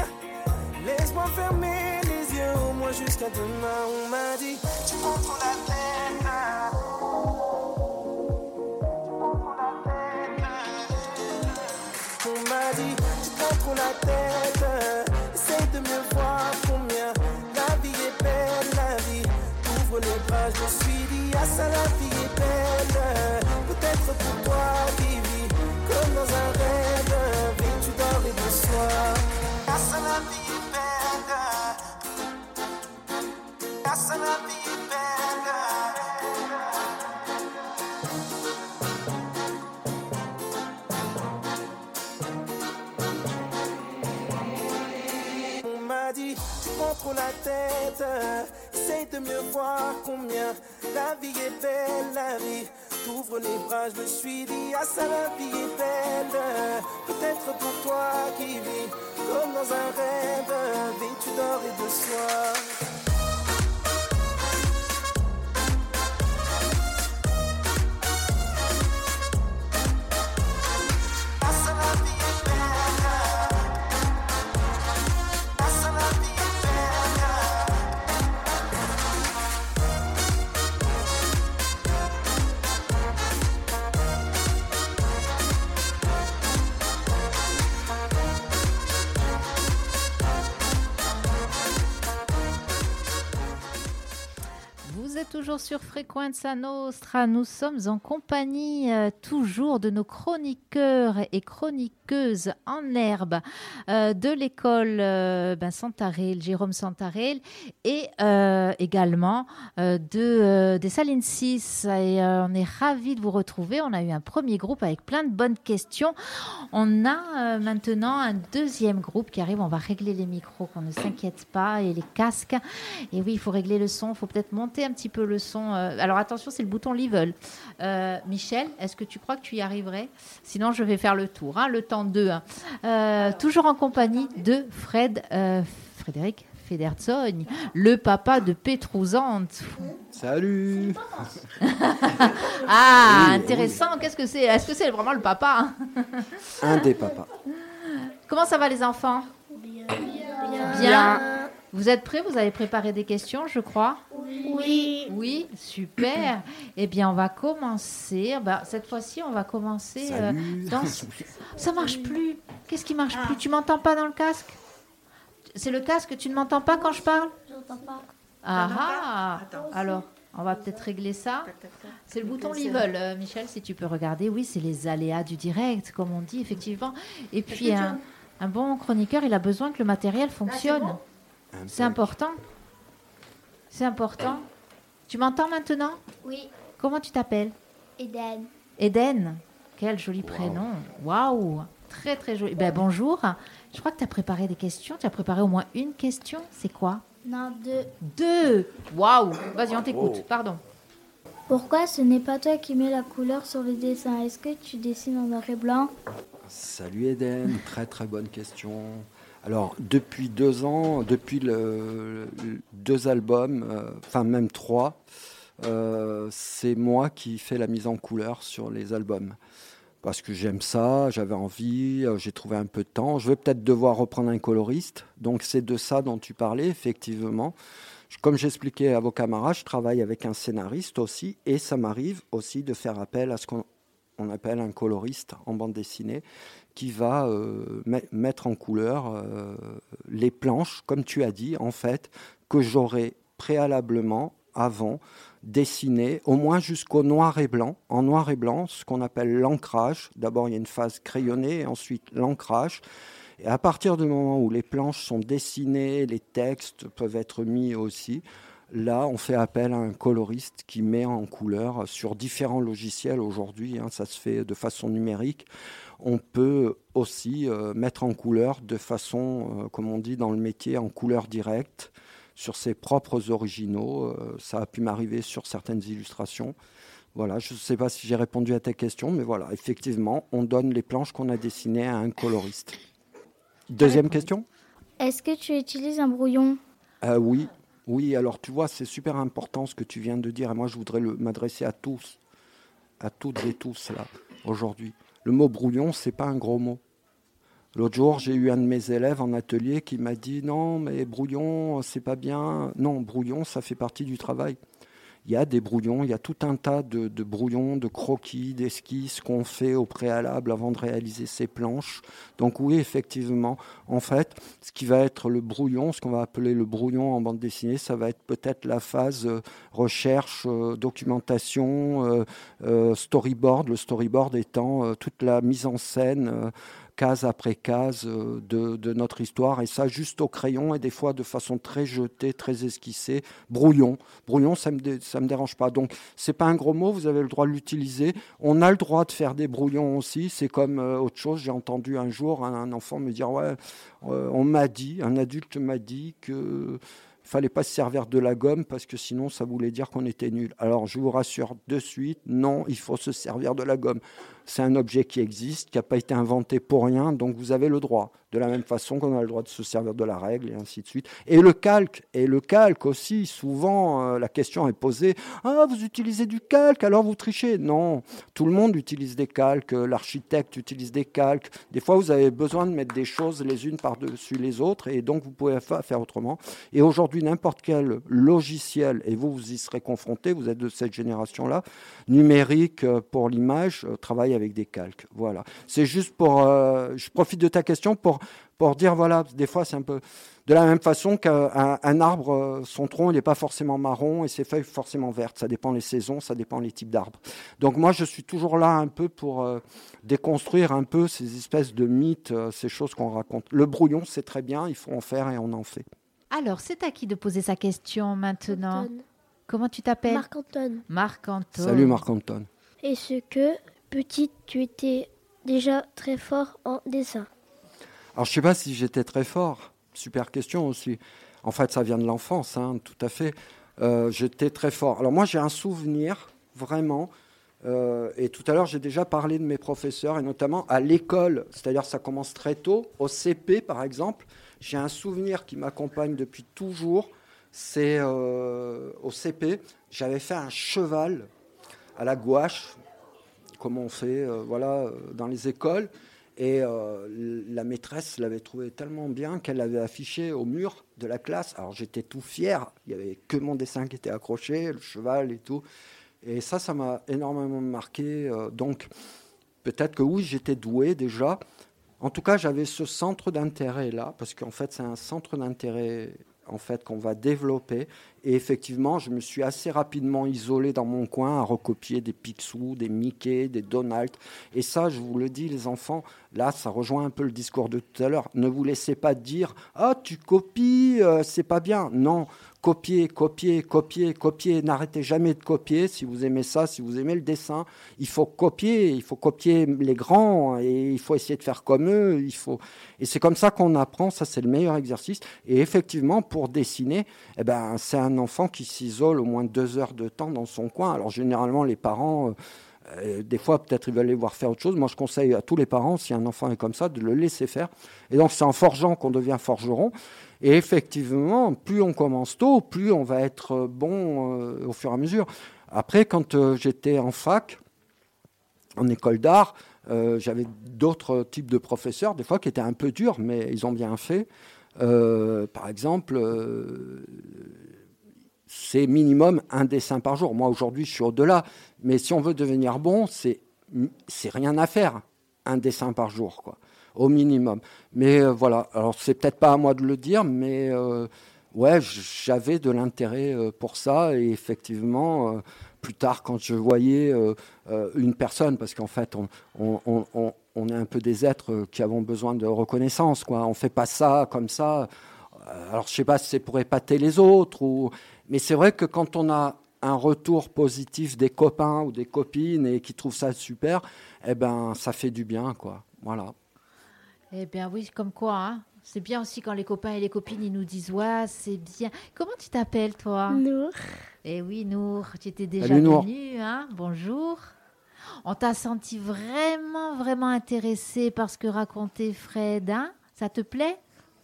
Laisse-moi fermer les yeux au moins jusqu'à demain. On m'a dit tu prends la tête. On m'a dit tu prends la tête. Essaye de mieux voir combien la vie est belle, les bras, je me suis dit ah ça la vie est belle. Peut-être pour toi qui vis comme dans un rêve, vêtu d'or et de soie. Ah ça la vie est belle. Ah ça la vie est belle. On m'a dit, tu prends trop la tête. De mieux voir combien la vie est belle, la vie. T'ouvres les bras, je me suis dit, ah ça la vie est belle. Peut-être pour toi qui vis comme dans un rêve, vêtu d'or et de soie. Sur Frequenza Nostra. Nous sommes en compagnie euh, toujours de nos chroniqueurs et en herbe euh, de l'école euh, ben, Santarel, Jérôme Santarel, et euh, également euh, de, des Salines 6. Et euh, on est ravis de vous retrouver. On a eu un premier groupe avec plein de bonnes questions. On a maintenant un deuxième groupe qui arrive. On va régler les micros, qu'on ne s'inquiète pas, et les casques. Et oui, il faut régler le son. Il faut peut-être monter un petit peu le son. Alors attention, c'est le bouton level. Michel, est-ce que tu crois que tu y arriverais? Sinon, je vais faire le tour. hein, le temps 2. toujours en compagnie de Fred, euh, Frédéric Federzogne, le papa de Pétrouzante. Salut *laughs* Ah, Oui, intéressant. Qu'est-ce que c'est? Est-ce que c'est vraiment le papa hein? Un des papas. Comment ça va les enfants? Bien. Vous êtes prêts? Vous avez préparé des questions, je crois? Oui. Oui, super. eh bien, on va commencer. Bah, cette fois-ci, on va commencer. euh, Salut dans... *laughs* Ça marche plus. Qu'est-ce qui marche plus? Tu m'entends pas dans le casque? C'est le casque Tu ne m'entends pas quand je parle? Ah ah Alors, on va peut-être régler ça. C'est le bouton level, euh, Michel, si tu peux regarder. Oui, c'est les aléas du direct, comme on dit, effectivement. Et puis, un, un bon chroniqueur, il a besoin que le matériel fonctionne. C'est important. C'est important. Tu m'entends maintenant? Oui, Comment tu t'appelles? Eden. Eden. Quel joli prénom. Waouh. Très très joli. Ben, bonjour. Je crois que tu as préparé des questions. Tu as préparé au moins une question. C'est quoi? Non, deux. Deux Waouh Vas-y, on t'écoute. Pardon. Pourquoi ce n'est pas toi qui mets la couleur sur les dessins Est-ce que tu dessines en noir et blanc? Salut Eden, très très bonne question. Alors depuis deux ans, depuis deux albums, euh, enfin même trois, euh, c'est moi qui fais la mise en couleur sur les albums. Parce que j'aime ça, j'avais envie, euh, j'ai trouvé un peu de temps. Je vais peut-être devoir reprendre un coloriste. Donc c'est de ça dont tu parlais, effectivement. Comme j'expliquais à vos camarades, je travaille avec un scénariste aussi, et ça m'arrive aussi de faire appel à ce qu'on appelle un coloriste en bande dessinée, qui va euh, mettre en couleur euh, les planches, comme tu as dit, en fait, que j'aurais préalablement, avant, dessiné, au moins jusqu'au noir et blanc. En noir et blanc, ce qu'on appelle l'ancrage. D'abord, il y a une phase crayonnée, et ensuite l'ancrage. Et à partir du moment où les planches sont dessinées, les textes peuvent être mis aussi, là, on fait appel à un coloriste qui met en couleur sur différents logiciels aujourd'hui. Hein, ça se fait de façon numérique. On peut aussi euh, mettre en couleur de façon, euh, comme on dit dans le métier, en couleur directe sur ses propres originaux. Euh, ça a pu m'arriver sur certaines illustrations. Voilà, je ne sais pas si j'ai répondu à ta question, mais voilà, effectivement, on donne les planches qu'on a dessinées à un coloriste. Deuxième question? Est-ce que tu utilises un brouillon? Euh, Oui, oui. Alors tu vois, c'est super important ce que tu viens de dire. Et moi, je voudrais m'adresser à tous, à toutes et tous là aujourd'hui. Le mot brouillon, c'est pas un gros mot. L'autre jour, j'ai eu un de mes élèves en atelier qui m'a dit non, mais brouillon, c'est pas bien. Non, brouillon, ça fait partie du travail il y a des brouillons, il y a tout un tas de, brouillons, de croquis, d'esquisses qu'on fait au préalable avant de réaliser ces planches. Donc oui, effectivement, en fait, ce qui va être le brouillon, ce qu'on va appeler le brouillon en bande dessinée, ça va être peut-être la phase euh, recherche, euh, documentation, euh, storyboard, le storyboard étant toute la mise en scène case après case euh, de, notre histoire, et ça juste au crayon, et des fois de façon très jetée, très esquissée, brouillon. Brouillon, ça ne me, dérange pas. Donc, c'est pas un gros mot, vous avez le droit de l'utiliser. On a le droit de faire des brouillons aussi, c'est comme euh, autre chose. J'ai entendu un jour un, enfant me dire, ouais, euh, on m'a dit, un adulte m'a dit que fallait pas se servir de la gomme parce que sinon ça voulait dire qu'on était nul. Alors je vous rassure de suite, non, il faut se servir de la gomme c'est un objet qui existe, qui n'a pas été inventé pour rien, donc vous avez le droit. De la même façon qu'on a le droit de se servir de la règle et ainsi de suite. Et le calque, et le calque aussi, souvent euh, la question est posée Ah, vous utilisez du calque, alors vous trichez Non, tout le monde utilise des calques, l'architecte utilise des calques. Des fois, vous avez besoin de mettre des choses les unes par-dessus les autres, et donc vous pouvez faire autrement. Et aujourd'hui, n'importe quel logiciel, et vous, vous y serez confronté, vous êtes de cette génération-là, numérique euh, pour l'image, euh, travaille avec des calques. Voilà. C'est juste pour. Euh, je profite de ta question pour, pour dire voilà, des fois, c'est un peu. De la même façon qu'un un arbre, euh, son tronc, il n'est pas forcément marron et ses feuilles forcément vertes. Ça dépend les saisons, ça dépend les types d'arbres. Donc, moi, je suis toujours là un peu pour euh, déconstruire un peu ces espèces de mythes, ces choses qu'on raconte. Le brouillon, c'est très bien, il faut en faire et on en fait. Alors, c'est à qui de poser sa question maintenant Comment tu t'appelles Marc-Antoine. Marc-Antoine. Salut Marc-Antoine. Est-ce que petite, tu étais déjà très fort en dessin? Alors, je ne sais pas si j'étais très fort. Super question aussi. En fait, ça vient de l'enfance, hein, tout à fait. Euh, j'étais très fort. Alors, moi, j'ai un souvenir, vraiment. Euh, et tout à l'heure, j'ai déjà parlé de mes professeurs, et notamment à l'école. C'est-à-dire, ça commence très tôt. Au CP, par exemple, j'ai un souvenir qui m'accompagne depuis toujours. C'est euh, au CP, j'avais fait un cheval à la gouache comment on fait voilà, dans les écoles. Et euh, la maîtresse l'avait trouvé tellement bien qu'elle l'avait affiché au mur de la classe. Alors j'étais tout fier. Il n'y avait que mon dessin qui était accroché, le cheval et tout. Et ça, ça m'a énormément marqué. donc peut-être que oui, j'étais doué déjà. En tout cas, j'avais ce centre d'intérêt là, parce qu'en fait, c'est un centre d'intérêt en fait qu'on va développer et effectivement, je me suis assez rapidement isolé dans mon coin à recopier des Picsou, des Mickey, des Donald. Et ça, je vous le dis, les enfants, là, ça rejoint un peu le discours de tout à l'heure. Ne vous laissez pas dire Ah, tu copies, euh, c'est pas bien. Non, copier, copier, copier, copier. N'arrêtez jamais de copier. Si vous aimez ça, si vous aimez le dessin, il faut copier. Il faut copier les grands et il faut essayer de faire comme eux. Il faut... Et c'est comme ça qu'on apprend. Ça, c'est le meilleur exercice. Et effectivement, pour dessiner, eh ben, c'est un enfant qui s'isole au moins deux heures de temps dans son coin. Alors, généralement, les parents. Euh, euh, des fois, peut-être, ils veulent aller voir faire autre chose. Moi, je conseille à tous les parents, si un enfant est comme ça, de le laisser faire. Et donc, c'est en forgeant qu'on devient forgeron. Et effectivement, plus on commence tôt, plus on va être bon euh, au fur et à mesure. Après, quand euh, j'étais en fac, en école d'art, euh, j'avais d'autres types de professeurs, des fois qui étaient un peu durs, mais ils ont bien fait. par exemple, c'est minimum un dessin par jour. Moi, aujourd'hui, je suis au-delà. Mais si on veut devenir bon, c'est rien à faire, un dessin par jour. Quoi au minimum. Mais euh, voilà, alors c'est peut-être pas à moi de le dire, mais euh, ouais, j'avais de l'intérêt euh, pour ça et effectivement, plus tard, quand je voyais une personne, parce qu'en fait, on, est un peu des êtres qui avons besoin de reconnaissance, quoi. On fait pas ça comme ça. Alors je sais pas si c'est pour épater les autres ou, mais c'est vrai que quand on a un retour positif des copains ou des copines et qui trouvent ça super, eh ben ça fait du bien, quoi. Voilà. Eh bien oui, comme quoi, hein c'est bien aussi quand les copains et les copines ils nous disent ouais c'est bien. Comment tu t'appelles toi? Nour. Eh oui Nour, tu étais déjà venue, hein Bonjour. On t'a senti vraiment vraiment intéressé par ce que racontait Fred, hein? Ça te plaît?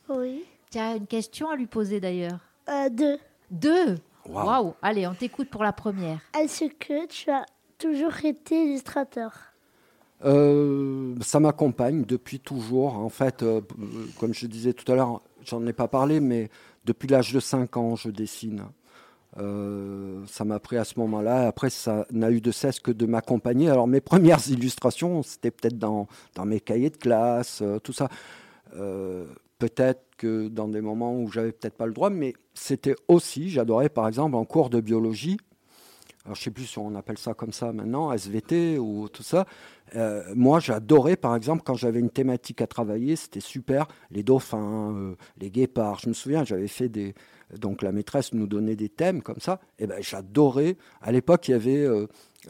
Oui. Tu as une question à lui poser d'ailleurs? Euh, Deux. Deux? Waouh Allez, on t'écoute pour la première. Est-ce que tu as toujours été illustrateur? Euh, ça m'accompagne depuis toujours. En fait, euh, comme je disais tout à l'heure, j'en ai pas parlé, mais depuis l'âge de 5 ans, je dessine. Euh, ça m'a pris à ce moment-là. Après, ça n'a eu de cesse que de m'accompagner. Alors, mes *laughs* premières illustrations, c'était peut-être dans, dans, mes cahiers de classe, tout ça. peut-être que dans des moments où j'avais peut-être pas le droit, mais c'était aussi, j'adorais par exemple en cours de biologie, alors je ne sais plus si on appelle ça comme ça maintenant, SVT ou tout ça. Euh, moi, j'adorais, par exemple, quand j'avais une thématique à travailler, c'était super, les dauphins, euh, les guépards. Je me souviens, j'avais fait des... Donc la maîtresse nous donnait des thèmes comme ça. Et ben j'adorais. À l'époque, il y avait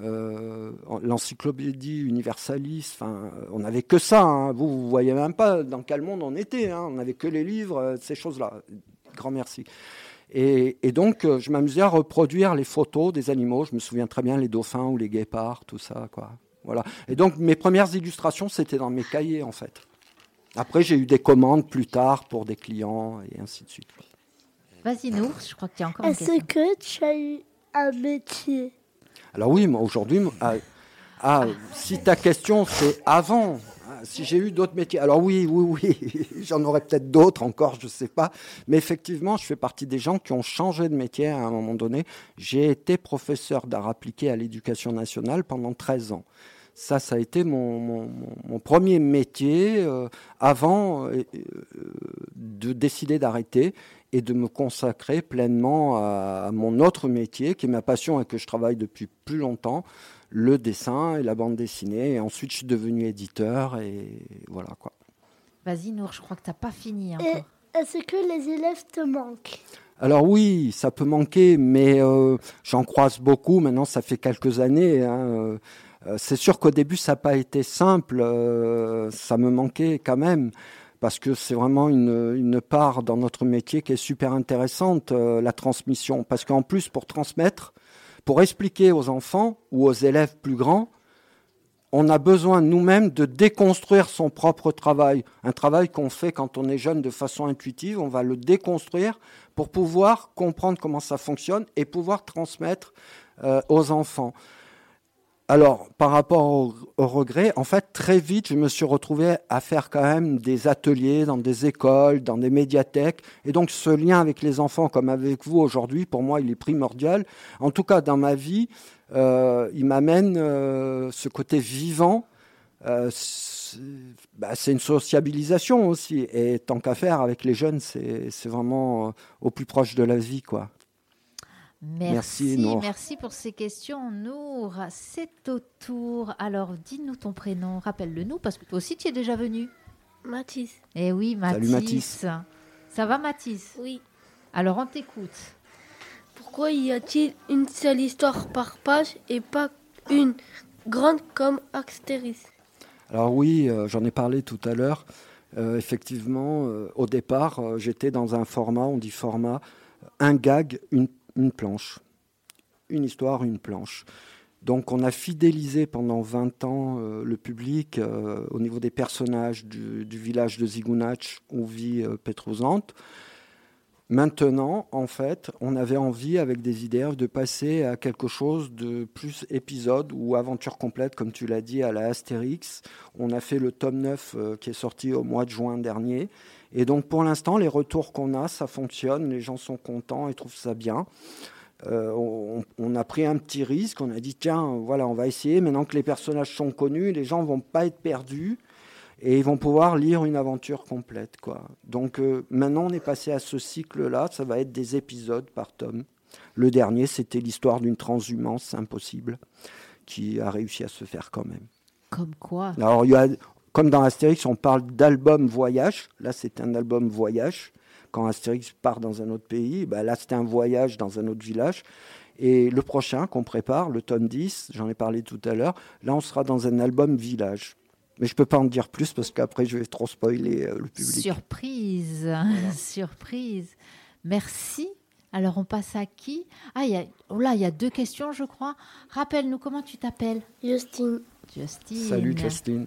euh, l'encyclopédie universaliste. Enfin, on n'avait que ça. Hein. Vous, vous voyez même pas dans quel monde on était. Hein. On n'avait que les livres, ces choses-là. Grand merci. Et, donc, euh, je m'amusais à reproduire les photos des animaux. Je me souviens très bien les dauphins ou les guépards, tout ça. Quoi. Voilà. Et donc, mes premières illustrations, c'était dans mes cahiers, en fait. Après, j'ai eu des commandes plus tard pour des clients et ainsi de suite. Vas-y, Nour, je crois que tu as encore. Est-ce que tu as eu un métier? Alors oui, aujourd'hui, ah, ah, si ta question c'est avant, si j'ai eu d'autres métiers, alors oui, oui, oui, *laughs* j'en aurais peut-être d'autres encore, je ne sais pas. Mais effectivement, je fais partie des gens qui ont changé de métier à un moment donné. J'ai été professeur d'art appliqué à l'éducation nationale pendant 13 ans. Ça, ça a été mon, premier métier euh, avant euh, de décider d'arrêter et de me consacrer pleinement à, mon autre métier, qui est ma passion et que je travaille depuis plus longtemps, le dessin et la bande dessinée. Et ensuite, je suis devenu éditeur et voilà quoi. Vas-y, Nour, je crois que tu n'as pas fini encore. Est-ce que les élèves te manquent? Alors oui, ça peut manquer, mais euh, j'en croise beaucoup. Maintenant, ça fait quelques années. Hein, euh, c'est sûr qu'au début, ça n'a pas été simple. Euh, ça me manquait quand même parce que c'est vraiment une, une, part dans notre métier qui est super intéressante, la transmission. Parce qu'en plus, pour transmettre, pour expliquer aux enfants ou aux élèves plus grands, on a besoin nous-mêmes de déconstruire son propre travail. Un travail qu'on fait quand on est jeune de façon intuitive, on va le déconstruire pour pouvoir comprendre comment ça fonctionne et pouvoir transmettre euh, aux enfants. Alors, par rapport au, regret, en fait, très vite, je me suis retrouvé à faire quand même des ateliers dans des écoles, dans des médiathèques. Et donc, ce lien avec les enfants, comme avec vous aujourd'hui, pour moi, il est primordial. En tout cas, dans ma vie, euh, il m'amène euh, ce côté vivant. Euh, bah, c'est une sociabilisation aussi. Et tant qu'à faire avec les jeunes, c'est vraiment au plus proche de la vie, quoi. Merci, Merci, Nour. merci pour ces questions, Nour. C'est au tour. Alors, dis-nous ton prénom, rappelle-le nous, parce que toi aussi, tu es déjà venu. Mathis. Eh oui, Mathis. Salut, Mathis. Ça va, Mathis? Oui. Alors, on t'écoute. Pourquoi y a-t-il une seule histoire par page et pas une grande comme Astérix? Alors oui, euh, j'en ai parlé tout à l'heure. Euh, effectivement, euh, au départ, euh, j'étais dans un format, on dit format, un gag, une, une planche. Une histoire, une planche. Donc on a fidélisé pendant 20 ans euh, le public euh, au niveau des personnages du, village de Zigunach où vit euh, Petrouzante. Maintenant, en fait, on avait envie, avec des idées, de passer à quelque chose de plus épisode ou aventure complète, comme tu l'as dit, à la Astérix. On a fait le tome 9 euh, qui est sorti au mois de juin dernier. Et donc, pour l'instant, les retours qu'on a, ça fonctionne, les gens sont contents et trouvent ça bien. Euh, on, on a pris un petit risque, on a dit, tiens, voilà, on va essayer, maintenant que les personnages sont connus, les gens vont pas être perdus et ils vont pouvoir lire une aventure complète. Quoi. Donc euh, maintenant, on est passé à ce cycle-là, ça va être des épisodes par tome. Le dernier, c'était l'histoire d'une transhumance impossible qui a réussi à se faire quand même. Comme quoi? Alors, il y a, comme dans Astérix, on parle d'album voyage. Là, c'est un album voyage. Quand Astérix part dans un autre pays, bah, là, c'est un voyage dans un autre village. Et le prochain qu'on prépare, le tome 10, j'en ai parlé tout à l'heure, là, on sera dans un album village. Mais je peux pas en dire plus parce qu'après, je vais trop spoiler euh, le public. Surprise, *laughs* surprise. Merci. Alors, on passe à qui? Ah, il y a, oh là, il y a deux questions, je crois. Rappelle-nous comment tu t'appelles, Justine, Justine. Salut, Justine.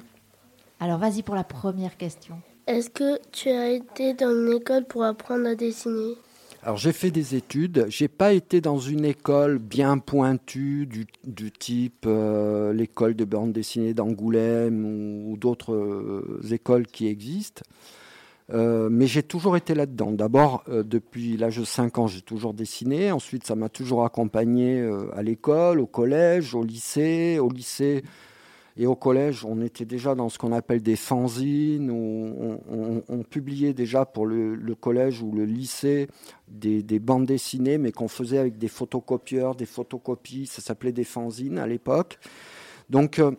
Alors, vas-y pour la première question. est-ce que tu as été dans une école pour apprendre à dessiner? Alors j'ai fait des études. J'ai pas été dans une école bien pointue du, type euh, l'école de bande dessinée d'Angoulême ou, d'autres euh, écoles qui existent. Euh, mais j'ai toujours été là-dedans. D'abord, depuis l'âge de 5 ans, j'ai toujours dessiné. Ensuite, ça m'a toujours accompagné à l'école, au collège, au lycée. Au lycée et au collège, on était déjà dans ce qu'on appelle des fanzines. Où on, on- on publiait déjà pour le, le collège ou le lycée des, des bandes dessinées, mais qu'on faisait avec des photocopieurs, des photocopies. Ça s'appelait des fanzines à l'époque. Donc, euh,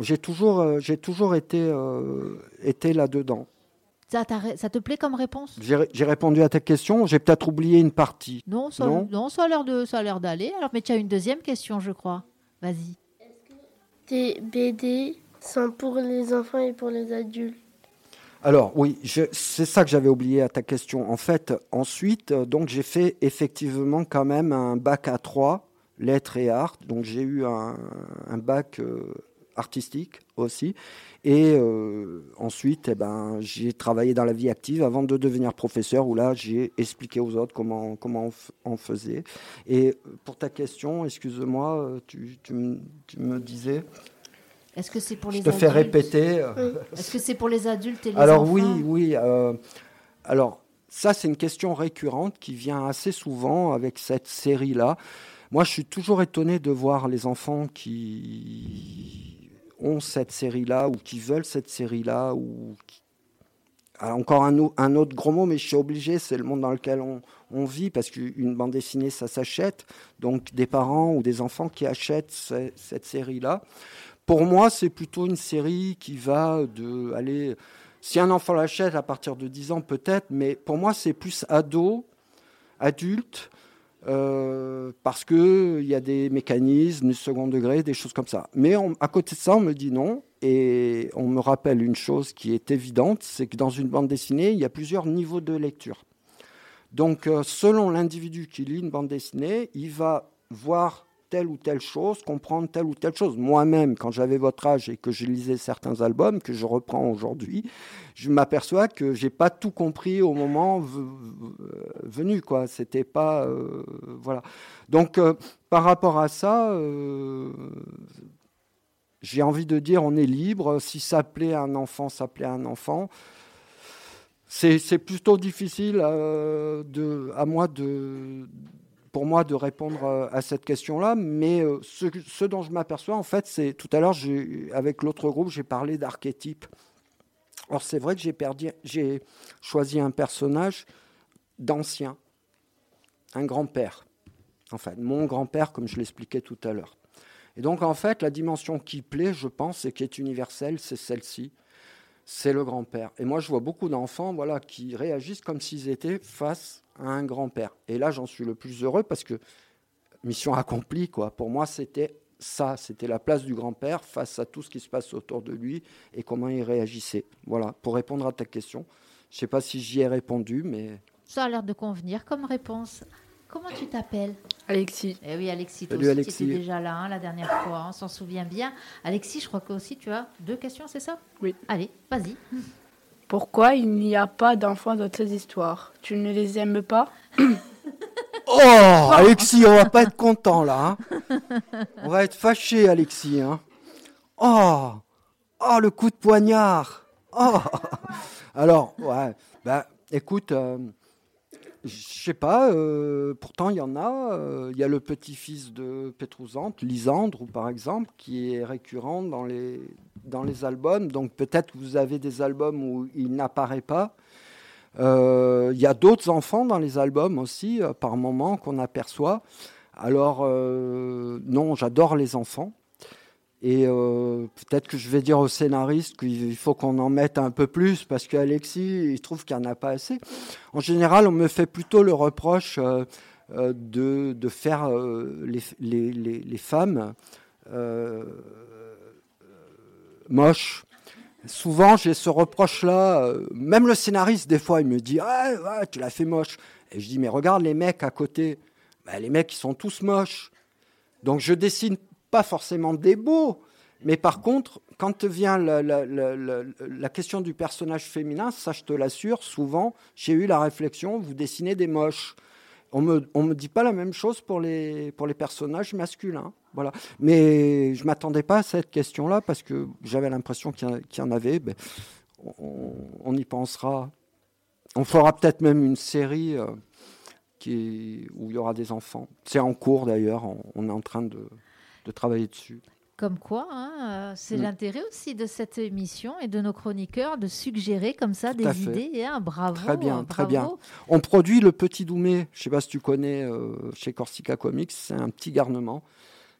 j'ai toujours, euh, j'ai toujours été, euh, été là-dedans. Ça, te plaît comme réponse? J'ai répondu à ta question. J'ai peut-être oublié une partie. non ça, Non? non, ça a l'air de, ça a l'air d'aller. Alors, mais tu as une deuxième question, je crois. Vas-y. BD sont pour les enfants et pour les adultes. Alors oui, c'est ça que j'avais oublié à ta question. En fait, ensuite, euh, donc j'ai fait effectivement quand même un bac à 3, lettres et arts. Donc j'ai eu un, un bac euh, artistique aussi. Et euh, ensuite, eh ben, j'ai travaillé dans la vie active avant de devenir professeur, où là, j'ai expliqué aux autres comment, comment on, faisait. Et euh, pour ta question, excuse-moi, euh, tu, tu me- tu me disais, Est-ce que c'est pour je les te adultes fais répéter. Est-ce que c'est pour les adultes et les alors enfants oui, oui. euh, alors ça, c'est une question récurrente qui vient assez souvent avec cette série-là. Moi, je suis toujours étonné de voir les enfants qui ont cette série-là ou qui veulent cette série-là ou qui- Alors, encore un, au- un autre gros mot, mais je suis obligé, c'est le monde dans lequel on, vit, parce qu'une bande dessinée, ça s'achète. Donc, des parents ou des enfants qui achètent ce- cette série-là. Pour moi, c'est plutôt une série qui va de aller. Si un enfant l'achète à partir de 10 ans, peut-être, mais pour moi, c'est plus ado, adulte, euh, parce qu'il y a des mécanismes du second degré, des choses comme ça. Mais à côté de ça, on me dit non, et on me rappelle une chose qui est évidente, c'est que dans une bande dessinée, il y a plusieurs niveaux de lecture. Donc, euh, selon l'individu qui lit une bande dessinée, il va voir telle ou telle chose, comprendre telle ou telle chose. Moi-même, quand j'avais votre âge et que je lisais certains albums que je reprends aujourd'hui, je m'aperçois que j'ai pas tout compris au moment venu, quoi. C'était pas, euh, voilà. Donc, euh, par rapport à ça, euh, j'ai envie de dire, on est libre. Si ça plaît à un enfant, ça plaît à un enfant. C'est plutôt difficile de, à moi de, pour moi de répondre euh, à cette question-là, mais euh, ce, dont je m'aperçois, en fait, c'est tout à l'heure, avec l'autre groupe, j'ai parlé d'archétypes. Alors c'est vrai que j'ai j'ai choisi un personnage d'ancien, un grand-père, Enfin, mon grand-père, comme je l'expliquais tout à l'heure. Et donc, en fait, la dimension qui plaît, je pense, et qui est universelle, c'est celle-ci. C'est le grand-père. Et moi, je vois beaucoup d'enfants voilà, qui réagissent comme s'ils étaient face à un grand-père. Et là, j'en suis le plus heureux parce que mission accomplie, quoi. Pour moi, c'était ça, c'était la place du grand-père face à tout ce qui se passe autour de lui et comment il réagissait. Voilà, pour répondre à ta question. Je ne sais pas si j'y ai répondu, mais... Ça a l'air de convenir comme réponse. Comment tu t'appelles? Alexis. Eh oui, Alexis, Salut, Alexis. tu étais déjà là hein, la dernière fois, on s'en souvient bien. Alexis, je crois que aussi tu as deux questions, c'est ça? Oui. Allez, vas-y. Pourquoi il n'y a pas d'enfants dans ces histoires? Tu ne les aimes pas? *coughs* Oh, Alexis, on va pas être content là. hein. On va être fâché, Alexis. hein. Oh, oh, le coup de poignard. Oh. Alors, ouais, bah, écoute, euh, je sais pas. euh, pourtant, il y en a. euh, Il y a le petit-fils de Pétrouzante, Lisandre, par exemple, qui est récurrent dans les albums. Donc peut-être que vous avez des albums où il n'apparaît pas. Euh, Il y a d'autres enfants dans les albums aussi, par moment, qu'on aperçoit. Alors, non, j'adore les enfants. Et euh, peut-être que je vais dire au scénariste qu'il faut qu'on en mette un peu plus, parce qu'Alexis, il trouve qu'il n'y en a pas assez. En général, on me fait plutôt le reproche euh, euh, de, de faire les, les- les- femmes moches. Souvent, j'ai ce reproche-là. même le scénariste, des fois, il me dit Ah, tu l'as fait moche. Et je dis Mais regarde les mecs à côté. Bah, les mecs, ils sont tous moches. Donc, je dessine pas forcément des beaux. Mais par contre, quand vient la, question du personnage féminin, ça, je te l'assure, souvent, j'ai eu la réflexion vous dessinez des moches. On me, me dit pas la même chose pour les, personnages masculins. Voilà. Mais je m'attendais pas à cette question-là parce que j'avais l'impression qu'il y, en- avait. Ben, on, y pensera. On fera peut-être même une série euh, où il y aura des enfants. C'est en cours d'ailleurs. On est en train de, de travailler dessus. Comme quoi, hein, euh, c'est Mm. l'intérêt aussi de cette émission et de nos chroniqueurs de suggérer comme ça Tout des idées. hein. bravo. Très bien, euh, très bien. On produit le Petit Doumé. Je ne sais pas si tu connais euh, chez Corsica Comics. C'est un petit garnement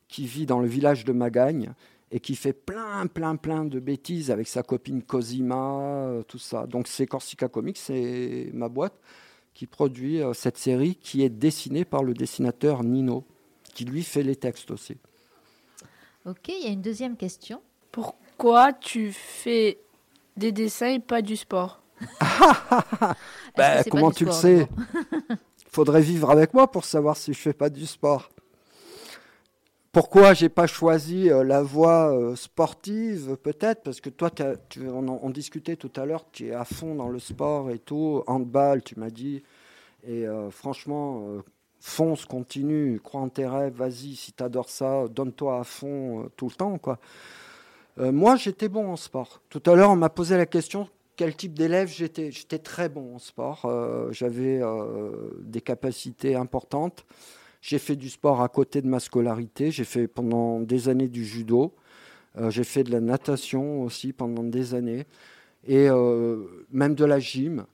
qui vit dans le village de Magagne et qui fait plein, plein, plein de bêtises avec sa copine Cosima, euh, tout ça. Donc c'est Corsica Comics, c'est ma boîte qui produit cette série qui est dessinée par le dessinateur Nino, qui lui fait les textes aussi. Ok, il y a une deuxième question. Pourquoi tu fais des dessins et pas du sport *laughs* Ben, pas comment du tu le sais *laughs* Faudrait vivre avec moi pour savoir si je fais pas du sport. Pourquoi j'ai pas choisi euh, la voie euh, sportive Peut-être? Parce que toi, tu, on, en- on discutait tout à l'heure, tu es à fond dans le sport et tout, handball, tu m'as dit. Et euh, franchement, euh, fonce, continue, crois en tes rêves, vas-y, si tu adores ça, donne-toi à fond euh, tout le temps. quoi. Euh, moi, j'étais bon en sport. Tout à l'heure, on m'a posé la question quel type d'élève j'étais? J'étais très bon en sport. Euh, J'avais des capacités importantes. J'ai fait du sport à côté de ma scolarité. J'ai fait pendant des années du judo. J'ai fait de la natation aussi pendant des années. Et même de la gym,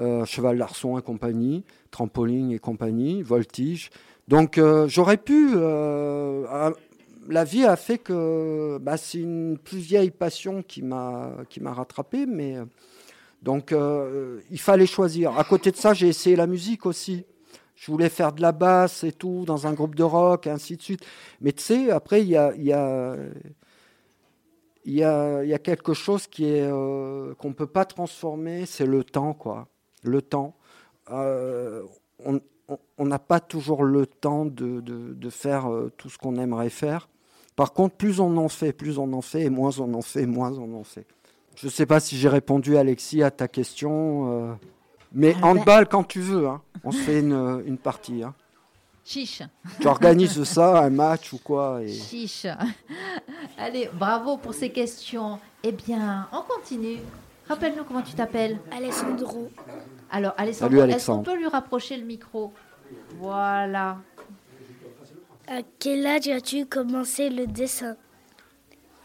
euh, cheval d'arçon et compagnie, trampoline et compagnie, voltige. Donc euh, j'aurais pu. euh, la vie a fait que bah, c'est une plus vieille passion qui m'a qui m'a rattrapé, mais donc il fallait choisir. À côté de ça, j'ai essayé la musique aussi. Je voulais faire de la basse et tout dans un groupe de rock, et ainsi de suite. Mais tu sais, après il y a il y a il y a, quelque chose qui est qu'on peut pas transformer, c'est le temps, quoi. Le temps. Euh, on n'a pas toujours le temps de, de- de faire euh, tout ce qu'on aimerait faire. Par contre, plus on en fait, plus on en fait, et moins on en fait, moins on en fait. Je ne sais pas si j'ai répondu, Alexis, à ta question. euh, mais Ah ben- handball quand tu veux. hein. On se fait une, une partie. hein. Chiche, Tu organises ça, un match ou quoi. Et... chiche. Allez, bravo pour ces questions. Eh bien, on continue. Rappelle-nous comment tu t'appelles. Alessandro, Alors, Alessandro, Salut, est-ce qu'on peut lui rapprocher le micro? Voilà. à quel âge as-tu commencé le dessin?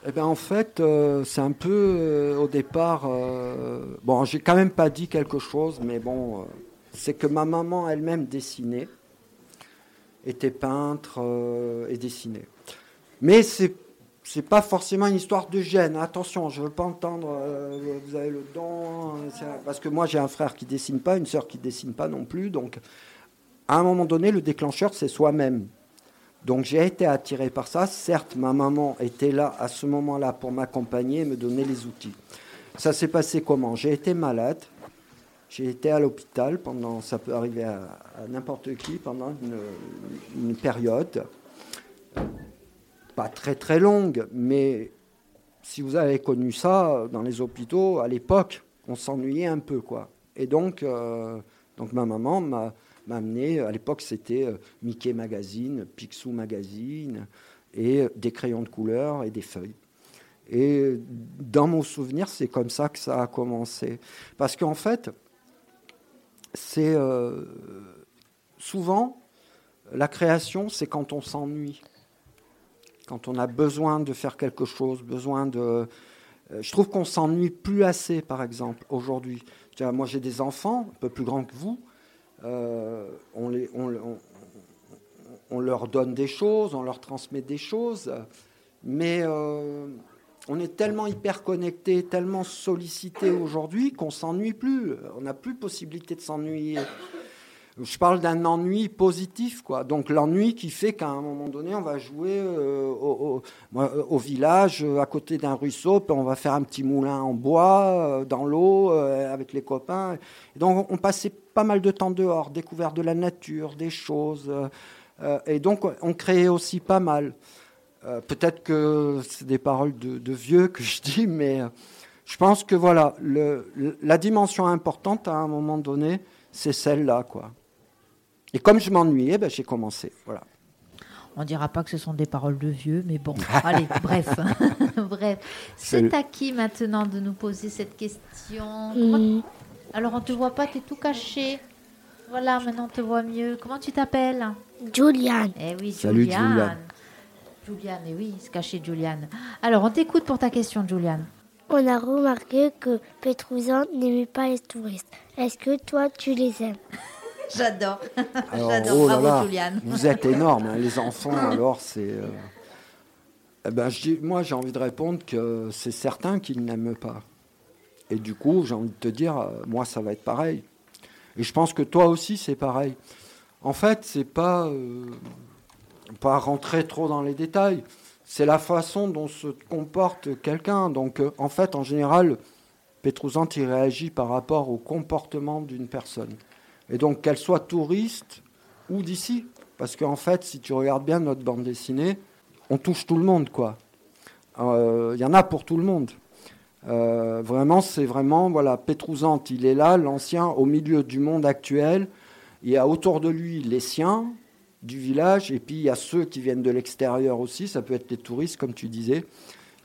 Eh ben, en fait, euh, c'est un peu euh, au départ. euh, bon, j'ai quand même pas dit quelque chose, mais bon, euh, c'est que ma maman elle-même dessinait. était peintre euh, et dessinait. Mais c'est c'est pas forcément une histoire de gêne. Attention, je veux pas entendre euh, vous avez le don parce que moi j'ai un frère qui dessine pas, une sœur qui dessine pas non plus. Donc à un moment donné, le déclencheur c'est soi-même. Donc j'ai été attiré par ça. Certes, ma maman était là à ce moment-là pour m'accompagner et me donner les outils. Ça s'est passé comment? J'ai été malade. J'ai été à l'hôpital pendant, ça peut arriver à, n'importe qui, pendant une, période, pas très très longue, mais si vous avez connu ça dans les hôpitaux, à l'époque, on s'ennuyait un peu, quoi. Et donc, euh, donc ma maman m'a amené, à l'époque c'était euh, Mickey Magazine, Picsou Magazine, et des crayons de couleur et des feuilles. Et dans mon souvenir, c'est comme ça que ça a commencé. Parce qu'en fait, c'est euh, souvent la création, c'est quand on s'ennuie, quand on a besoin de faire quelque chose, besoin de. Euh, je trouve qu'on s'ennuie plus assez, par exemple, aujourd'hui. Moi, j'ai des enfants un peu plus grands que vous. Euh, on, les, on, on, leur donne des choses, on leur transmet des choses, mais on est tellement hyper connecté, tellement sollicité aujourd'hui qu'on s'ennuie plus. On n'a plus possibilité de s'ennuyer. Je parle d'un ennui positif, quoi. Donc l'ennui qui fait qu'à un moment donné, on va jouer euh, au, village, euh, à côté d'un ruisseau, puis on va faire un petit moulin en bois, euh, dans l'eau, avec les copains. donc on passait pas mal de temps dehors, découvert de la nature, des choses. et donc on créait aussi pas mal. Peut-être que c'est des paroles de, vieux que je dis, mais je pense que voilà, la dimension importante à un moment donné, c'est celle-là, quoi. Et comme je m'ennuyais, ben, j'ai commencé, voilà. On dira pas que ce sont des paroles de vieux, mais bon, *laughs* allez, bref, *laughs* bref. C'est à qui maintenant de nous poser cette question. Alors on te voit pas, tu es tout caché. Voilà, maintenant on te voit mieux. Comment tu t'appelles? Juliane. Eh oui, Salut Juliane. Juliane, et oui, se cacher Juliane. Alors, on t'écoute pour ta question, Juliane. On a remarqué que Petrouzan n'aimait pas les touristes. Est-ce que toi, tu les aimes? *laughs* *laughs* J'adore. *laughs* J'adore. Oh Bravo, Juliane. Vous êtes énorme, hein, les *laughs* enfants. Alors, c'est. Euh, eh ben, moi, j'ai envie de répondre que c'est certain qu'ils n'aiment pas. Et du coup, j'ai envie de te dire, euh, moi, ça va être pareil. Et je pense que toi aussi, c'est pareil. En fait, c'est pas. Euh, pas rentrer trop dans les détails. C'est la façon dont se comporte quelqu'un. Donc, en fait, en général, Petrouzante, il réagit par rapport au comportement d'une personne. Et donc, qu'elle soit touriste ou d'ici. Parce qu'en fait, si tu regardes bien notre bande dessinée, on touche tout le monde, quoi. Il euh, y en a pour tout le monde. Euh, vraiment, c'est vraiment, voilà, Petrouzante, il est là, l'ancien, au milieu du monde actuel. Il y a autour de lui les siens, du village, et puis il y a ceux qui viennent de l'extérieur aussi, ça peut être les touristes, comme tu disais.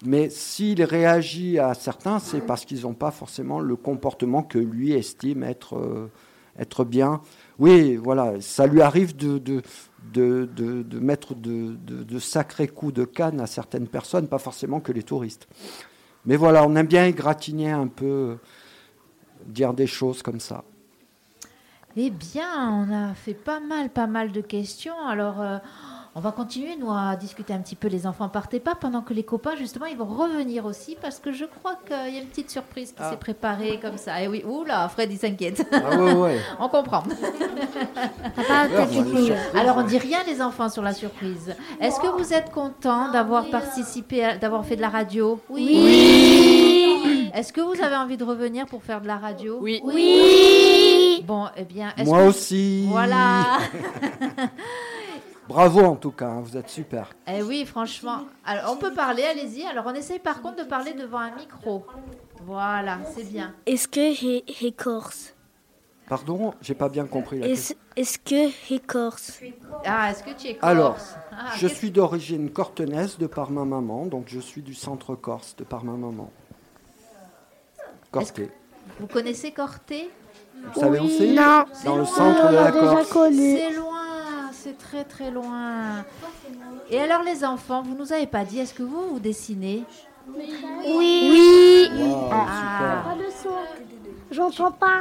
Mais s'il réagit à certains, c'est parce qu'ils n'ont pas forcément le comportement que lui estime être, euh, être bien. Oui, voilà, ça lui arrive de, de, de, de mettre de, sacrés coups de canne à certaines personnes, pas forcément que les touristes. Mais voilà, on aime bien égratigner un peu, dire des choses comme ça. Eh bien, on a fait pas mal, pas mal de questions. Alors, euh, on va continuer, nous, à discuter un petit peu. Les enfants, partez pas pendant que les copains, justement, ils vont revenir aussi parce que je crois qu'il y a une petite surprise qui ah. s'est préparée comme ça. Et eh oui, oula, Fred, il s'inquiète. Ah ouais, ouais. *laughs* on comprend. *laughs* Alors, on dit rien, les enfants, sur la surprise. Est-ce que vous êtes contents d'avoir participé, d'avoir fait de la radio? Oui. Est-ce que vous avez envie de revenir pour faire de la radio? Oui. Oui. Bon, eh bien. Moi aussi. Voilà. *laughs* Bravo en tout cas, hein, vous êtes super. Eh oui, franchement. Alors, on peut parler, allez-y. Alors, on essaye par contre de parler devant un micro. Voilà, c'est bien. Est-ce que j'ai corse Pardon, j'ai pas bien compris la question. Est-ce que j'ai corse Ah, est-ce que tu es corse? Alors, ah, je suis d'origine cortenaise de par ma maman, donc je suis du centre corse de par ma maman. Corté. Vous connaissez Corté vous savez où c'est? Non. Dans le centre de la Corse. C'est loin, c'est très très loin. Et alors les enfants, vous nous avez pas dit, est-ce que vous vous dessinez? Oui. Oui. ah. J'entends pas.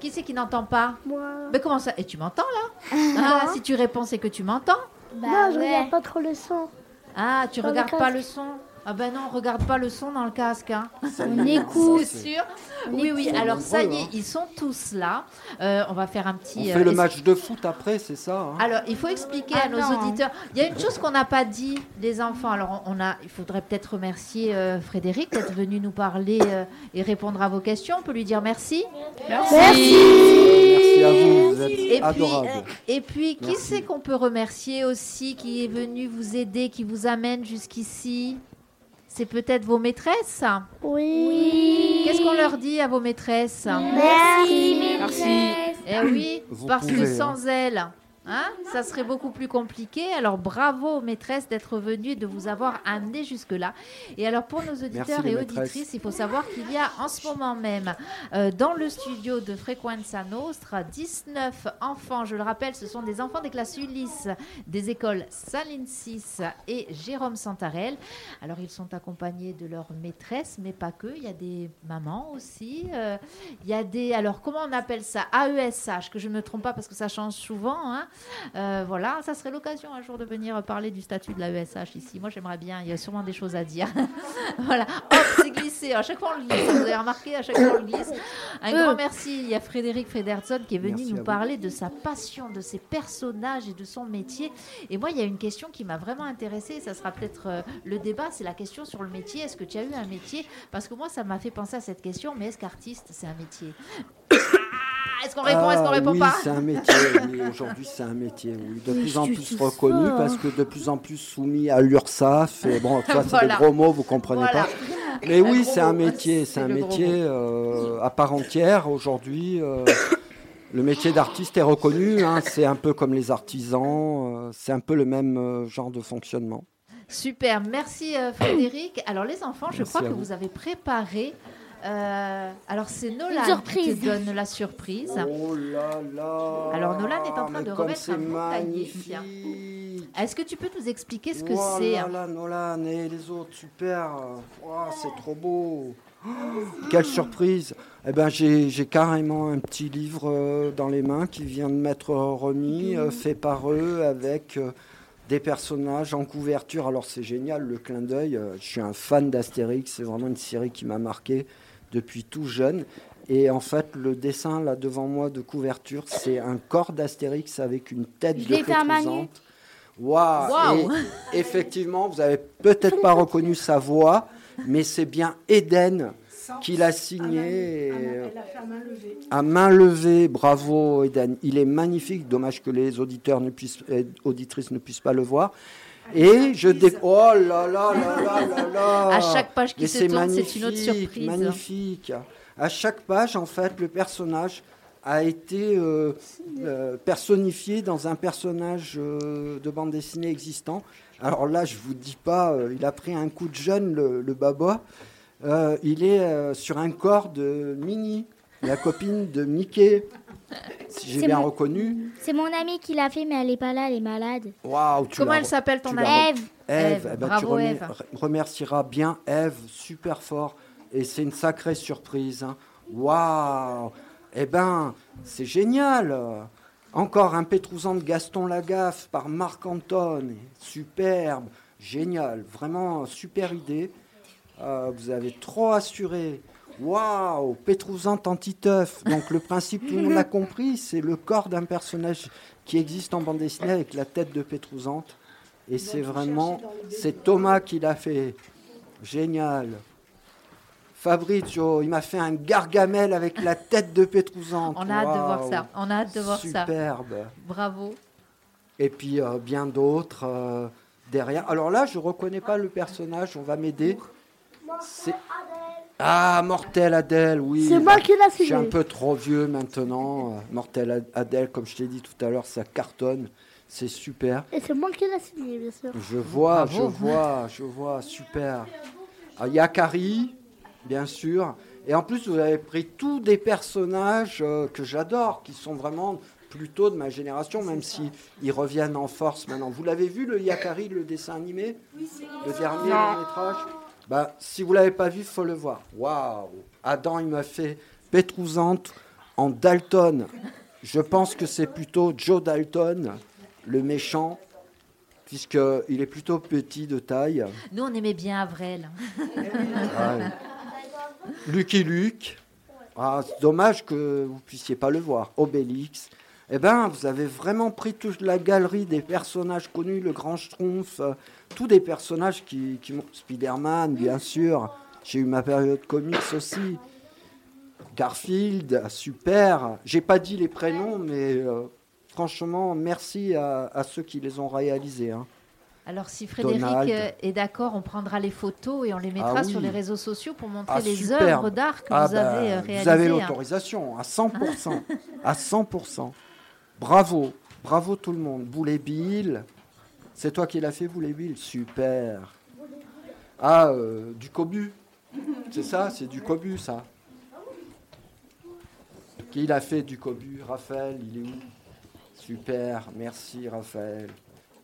Qui c'est qui n'entend pas? Moi. Mais comment ça? Et tu m'entends là? *laughs* Ah, si tu réponds, c'est que tu m'entends. Bah non, je ouais. regarde pas trop le son. Ah, tu Dans regardes pas le son Ah ben non, regarde pas le son dans le casque. Hein. On écoute. C'est sûr Oui, oui. Alors ça y est, ils sont tous là. Euh, on va faire un On petit. fait euh, le es- match de foot après, c'est ça hein Alors, il faut expliquer à Ah nos non. auditeurs. Il y a une chose qu'on n'a pas dit, les enfants. Alors, on a, il faudrait peut-être remercier euh, Frédéric d'être venu nous parler euh, et répondre à vos questions. On peut lui dire merci. Merci à vous, vous êtes Et adorables. et puis, qui Merci. c'est qu'on peut remercier aussi, qui est venu vous aider, qui vous amène jusqu'ici? C'est peut-être vos maîtresses Oui. Qu'est-ce qu'on leur dit à vos maîtresses Merci, Merci. Eh oui, Vous parce que pouvez, sans elles, hein, ça serait beaucoup plus compliqué. Alors bravo maîtresse d'être venue et de vous avoir amené jusque-là. Et alors pour nos auditeurs Merci, et auditrices, il faut savoir qu'il y a en ce moment même euh, dans le studio de Frequenza Nostra 19 enfants. Je le rappelle, ce sont des enfants des classes Ulysse des écoles Saline 6 et Jérôme Santarel. Alors ils sont accompagnés de leur maîtresse, mais pas que. Il y a des mamans aussi. Euh, il y a des. Alors, comment on appelle ça? AESH, que je ne me trompe pas parce que ça change souvent. hein. Euh, voilà, ça serait l'occasion un jour de venir parler du statut de l'AESH ici. Moi, j'aimerais bien. Il y a sûrement des choses à dire. *laughs* voilà. Hop, c'est glissé. À chaque fois, on le glisse. Vous avez remarqué, à chaque fois, on le glisse. Un grand merci. Il y a Frédéric Frederson qui est venu Merci nous vous. parler de sa passion, de ses personnages et de son métier. Et moi, il y a une question qui m'a vraiment intéressée. Ça sera peut-être euh, le débat. C'est la question sur le métier. Est-ce que tu as eu un métier? Parce que moi, ça m'a fait penser à cette question. Mais est-ce qu'artiste, c'est un métier? Est-ce qu'on répond Est-ce qu'on Ah, répond oui, pas c'est un métier. oui, Aujourd'hui, c'est un métier. Oui. De Mais plus en plus reconnu parce que de plus en plus soumis à l'URSSAF. Et bon, ça, c'est Voilà. des gros mots, vous comprenez Voilà. pas. Mais oui, c'est un métier. C'est un métier euh, à part entière aujourd'hui. euh, le métier d'artiste est reconnu. hein, c'est un peu comme les artisans. euh, c'est un peu le même genre de fonctionnement. Super, merci Frédéric. Alors les enfants, je crois que vous. vous avez préparé. Euh, alors c'est Nolan qui donne la surprise. Oh là là Alors, Nolan est en train de remettre un bouteiller. magnifique. Est-ce que tu peux nous expliquer ce que Oh c'est là là, Nolan et les autres, super. Oh, c'est trop beau. Oh, *gasps* quelle surprise. Eh ben, j'ai j'ai carrément un petit livre euh, dans les mains qui vient de m'être remis, euh, fait par eux, avec des personnages en couverture. Alors, c'est génial, le clin d'œil. Je suis un fan d'Astérix. C'est vraiment une série qui m'a marqué depuis tout jeune. Et en fait, le dessin là devant moi de couverture, c'est un corps d'Astérix avec une tête Je de à main. Pétrousante. Waouh. Et Effectivement, vous avez peut-être pas reconnu sa voix, mais c'est bien Eden qui l'a signé. a fait à main levée. à main levée, bravo Eden. Il est magnifique. Dommage que les auditeurs ne puissent, et auditrices ne puissent pas le voir. Et je dé... Oh là là là là là là À chaque page qui Mais se c'est tourne, c'est une autre magnifique, surprise. Magnifique. À chaque page, en fait, le personnage a été euh, euh, personnifié dans un personnage euh, de bande dessinée existant. Alors là, je vous dis pas, il a pris un coup de jeune, le, le baba. Il est sur un corps de Minnie, la copine de Mickey. Si j'ai C'est bien mon- reconnu. C'est mon amie qui l'a fait, mais elle est pas là, elle est malade. Waouh, tu Comment elle s'appelle ton amie Eve, Eve, eh ben, bravo, tu remercieras bien Eve, super fort. Et c'est une sacrée surprise. hein. Waouh Eh ben, c'est génial Encore un Pétrousant de Gaston Lagaffe par Marc Anton. Superbe, génial, vraiment super idée. Euh, vous avez trop assuré. Waouh Pétrousante anti-teuf. Donc le principe, tout le monde l'a compris, c'est le corps d'un personnage qui existe en bande dessinée avec la tête de Pétrousante. Et c'est vraiment, c'est Thomas qui l'a fait. Génial. Fabrizio, il m'a fait un gargamel avec la tête de Pétrousante. On a hâte de voir ça. On a hâte de voir ça. Superbe. Bravo. Et puis euh, bien d'autres euh, derrière. Alors là, je reconnais pas le personnage, on va m'aider. C'est- Ah, Mortel Adèle, oui. C'est moi qui l'ai Je suis un peu trop vieux maintenant. Euh, Mortel Ad- Adèle, comme je t'ai dit tout à l'heure, ça cartonne. C'est super. Et c'est moi qui l'ai signé, bien sûr. Je vois, Bravo. je vois, je vois, super. Ah, Il y a Carrie, bien sûr. Et en plus, vous avez pris tous des personnages euh, que j'adore, qui sont vraiment plutôt de ma génération, même si ils reviennent en force maintenant. Vous l'avez vu, le Yakari, le dessin animé? Le dernier long métrage? Bah, Si vous l'avez pas vu, il faut le voir. Waouh Adam, il m'a fait Pétrousante en Dalton. je pense que c'est plutôt Joe Dalton, le méchant, puisqu'il est plutôt petit de taille. Nous, on aimait bien Avril. Ouais. Lucky Luke. Ah, c'est dommage que vous puissiez pas le voir. Obélix. Eh ben, vous avez vraiment pris toute la galerie des personnages connus, le Grand Schtroumpf, euh, tous des personnages qui, qui m'ont... Spider-Man, bien sûr. J'ai eu ma période comics aussi. Garfield, super. J'ai pas dit les prénoms, mais euh, franchement, merci à, à ceux qui les ont réalisés. hein. Alors, si Frédéric Donald. euh, est d'accord, on prendra les photos et on les mettra Ah oui. sur les réseaux sociaux pour montrer Ah, les œuvres d'art que Ah vous bah, avez euh, réalisées. Vous avez hein. l'autorisation, à 100%. *laughs* à 100%. Bravo, bravo tout le monde. Boulet Bill, c'est toi qui l'as fait, Boulet Bill Super. Ah, euh, du cobu. C'est ça, c'est du cobu, ça. Qui l'a fait du cobu? Raphaël, il est où? Super, merci Raphaël.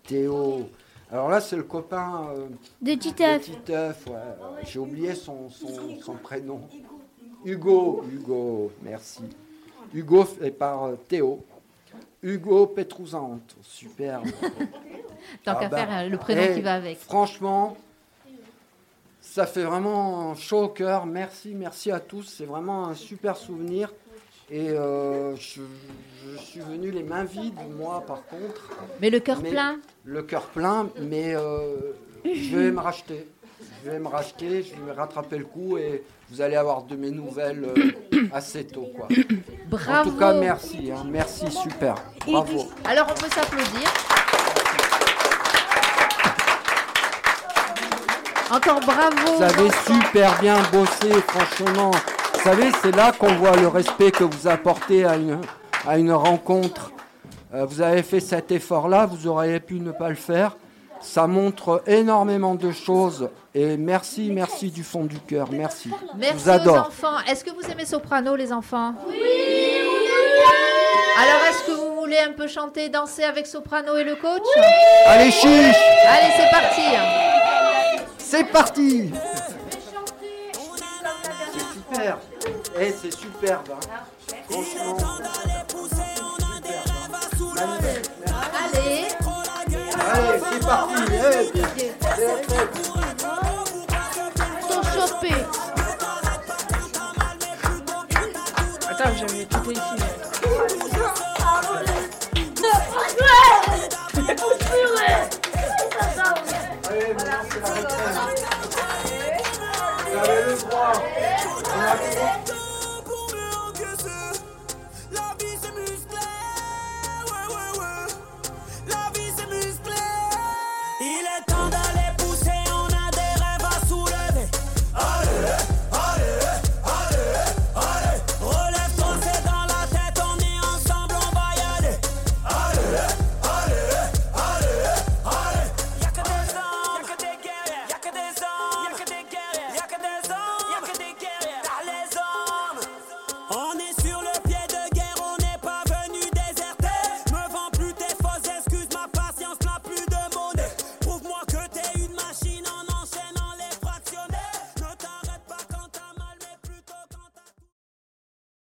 Théo. Alors là, c'est le copain euh, De Titeuf. Titeuf, ouais. J'ai oublié son, son, son prénom. Hugo, Hugo, merci. Hugo fait par euh, Théo. Hugo Pétrouzante, super. *laughs* Tant Ah qu'à bah, faire euh, le prénom eh, qui va avec. Franchement, ça fait vraiment chaud au cœur. Merci, merci à tous. C'est vraiment un super souvenir. Et euh, je, je suis venu les mains vides, moi, par contre. Mais le cœur plein. Le cœur plein, mais euh, je vais me racheter. Je vais me racheter, je vais rattraper le coup et vous allez avoir de mes nouvelles euh, assez tôt. Quoi. Bravo. En tout cas, merci. hein. merci, super. Bravo. Alors, on peut s'applaudir. Encore bravo. Vous avez super bien bossé, franchement. Vous savez, c'est là qu'on voit le respect que vous apportez à une, à une rencontre. Euh, vous avez fait cet effort-là, vous auriez pu ne pas le faire. Ça montre énormément de choses. Et merci, merci du fond du cœur. Merci. Je Merci vous aux adore. enfants. Est-ce que vous aimez Soprano, les enfants? Oui. Alors, est-ce que vous voulez un peu chanter, danser avec Soprano et le coach? Allez, chiche Allez, c'est parti. C'est parti C'est super. Eh, c'est superbe. hein. Franchement. Allez, c'est parti. Eh, Sont chopés. Attends, j'avais tout ici. Allez, maintenant c'est la récré. Vous avez le droit. On a-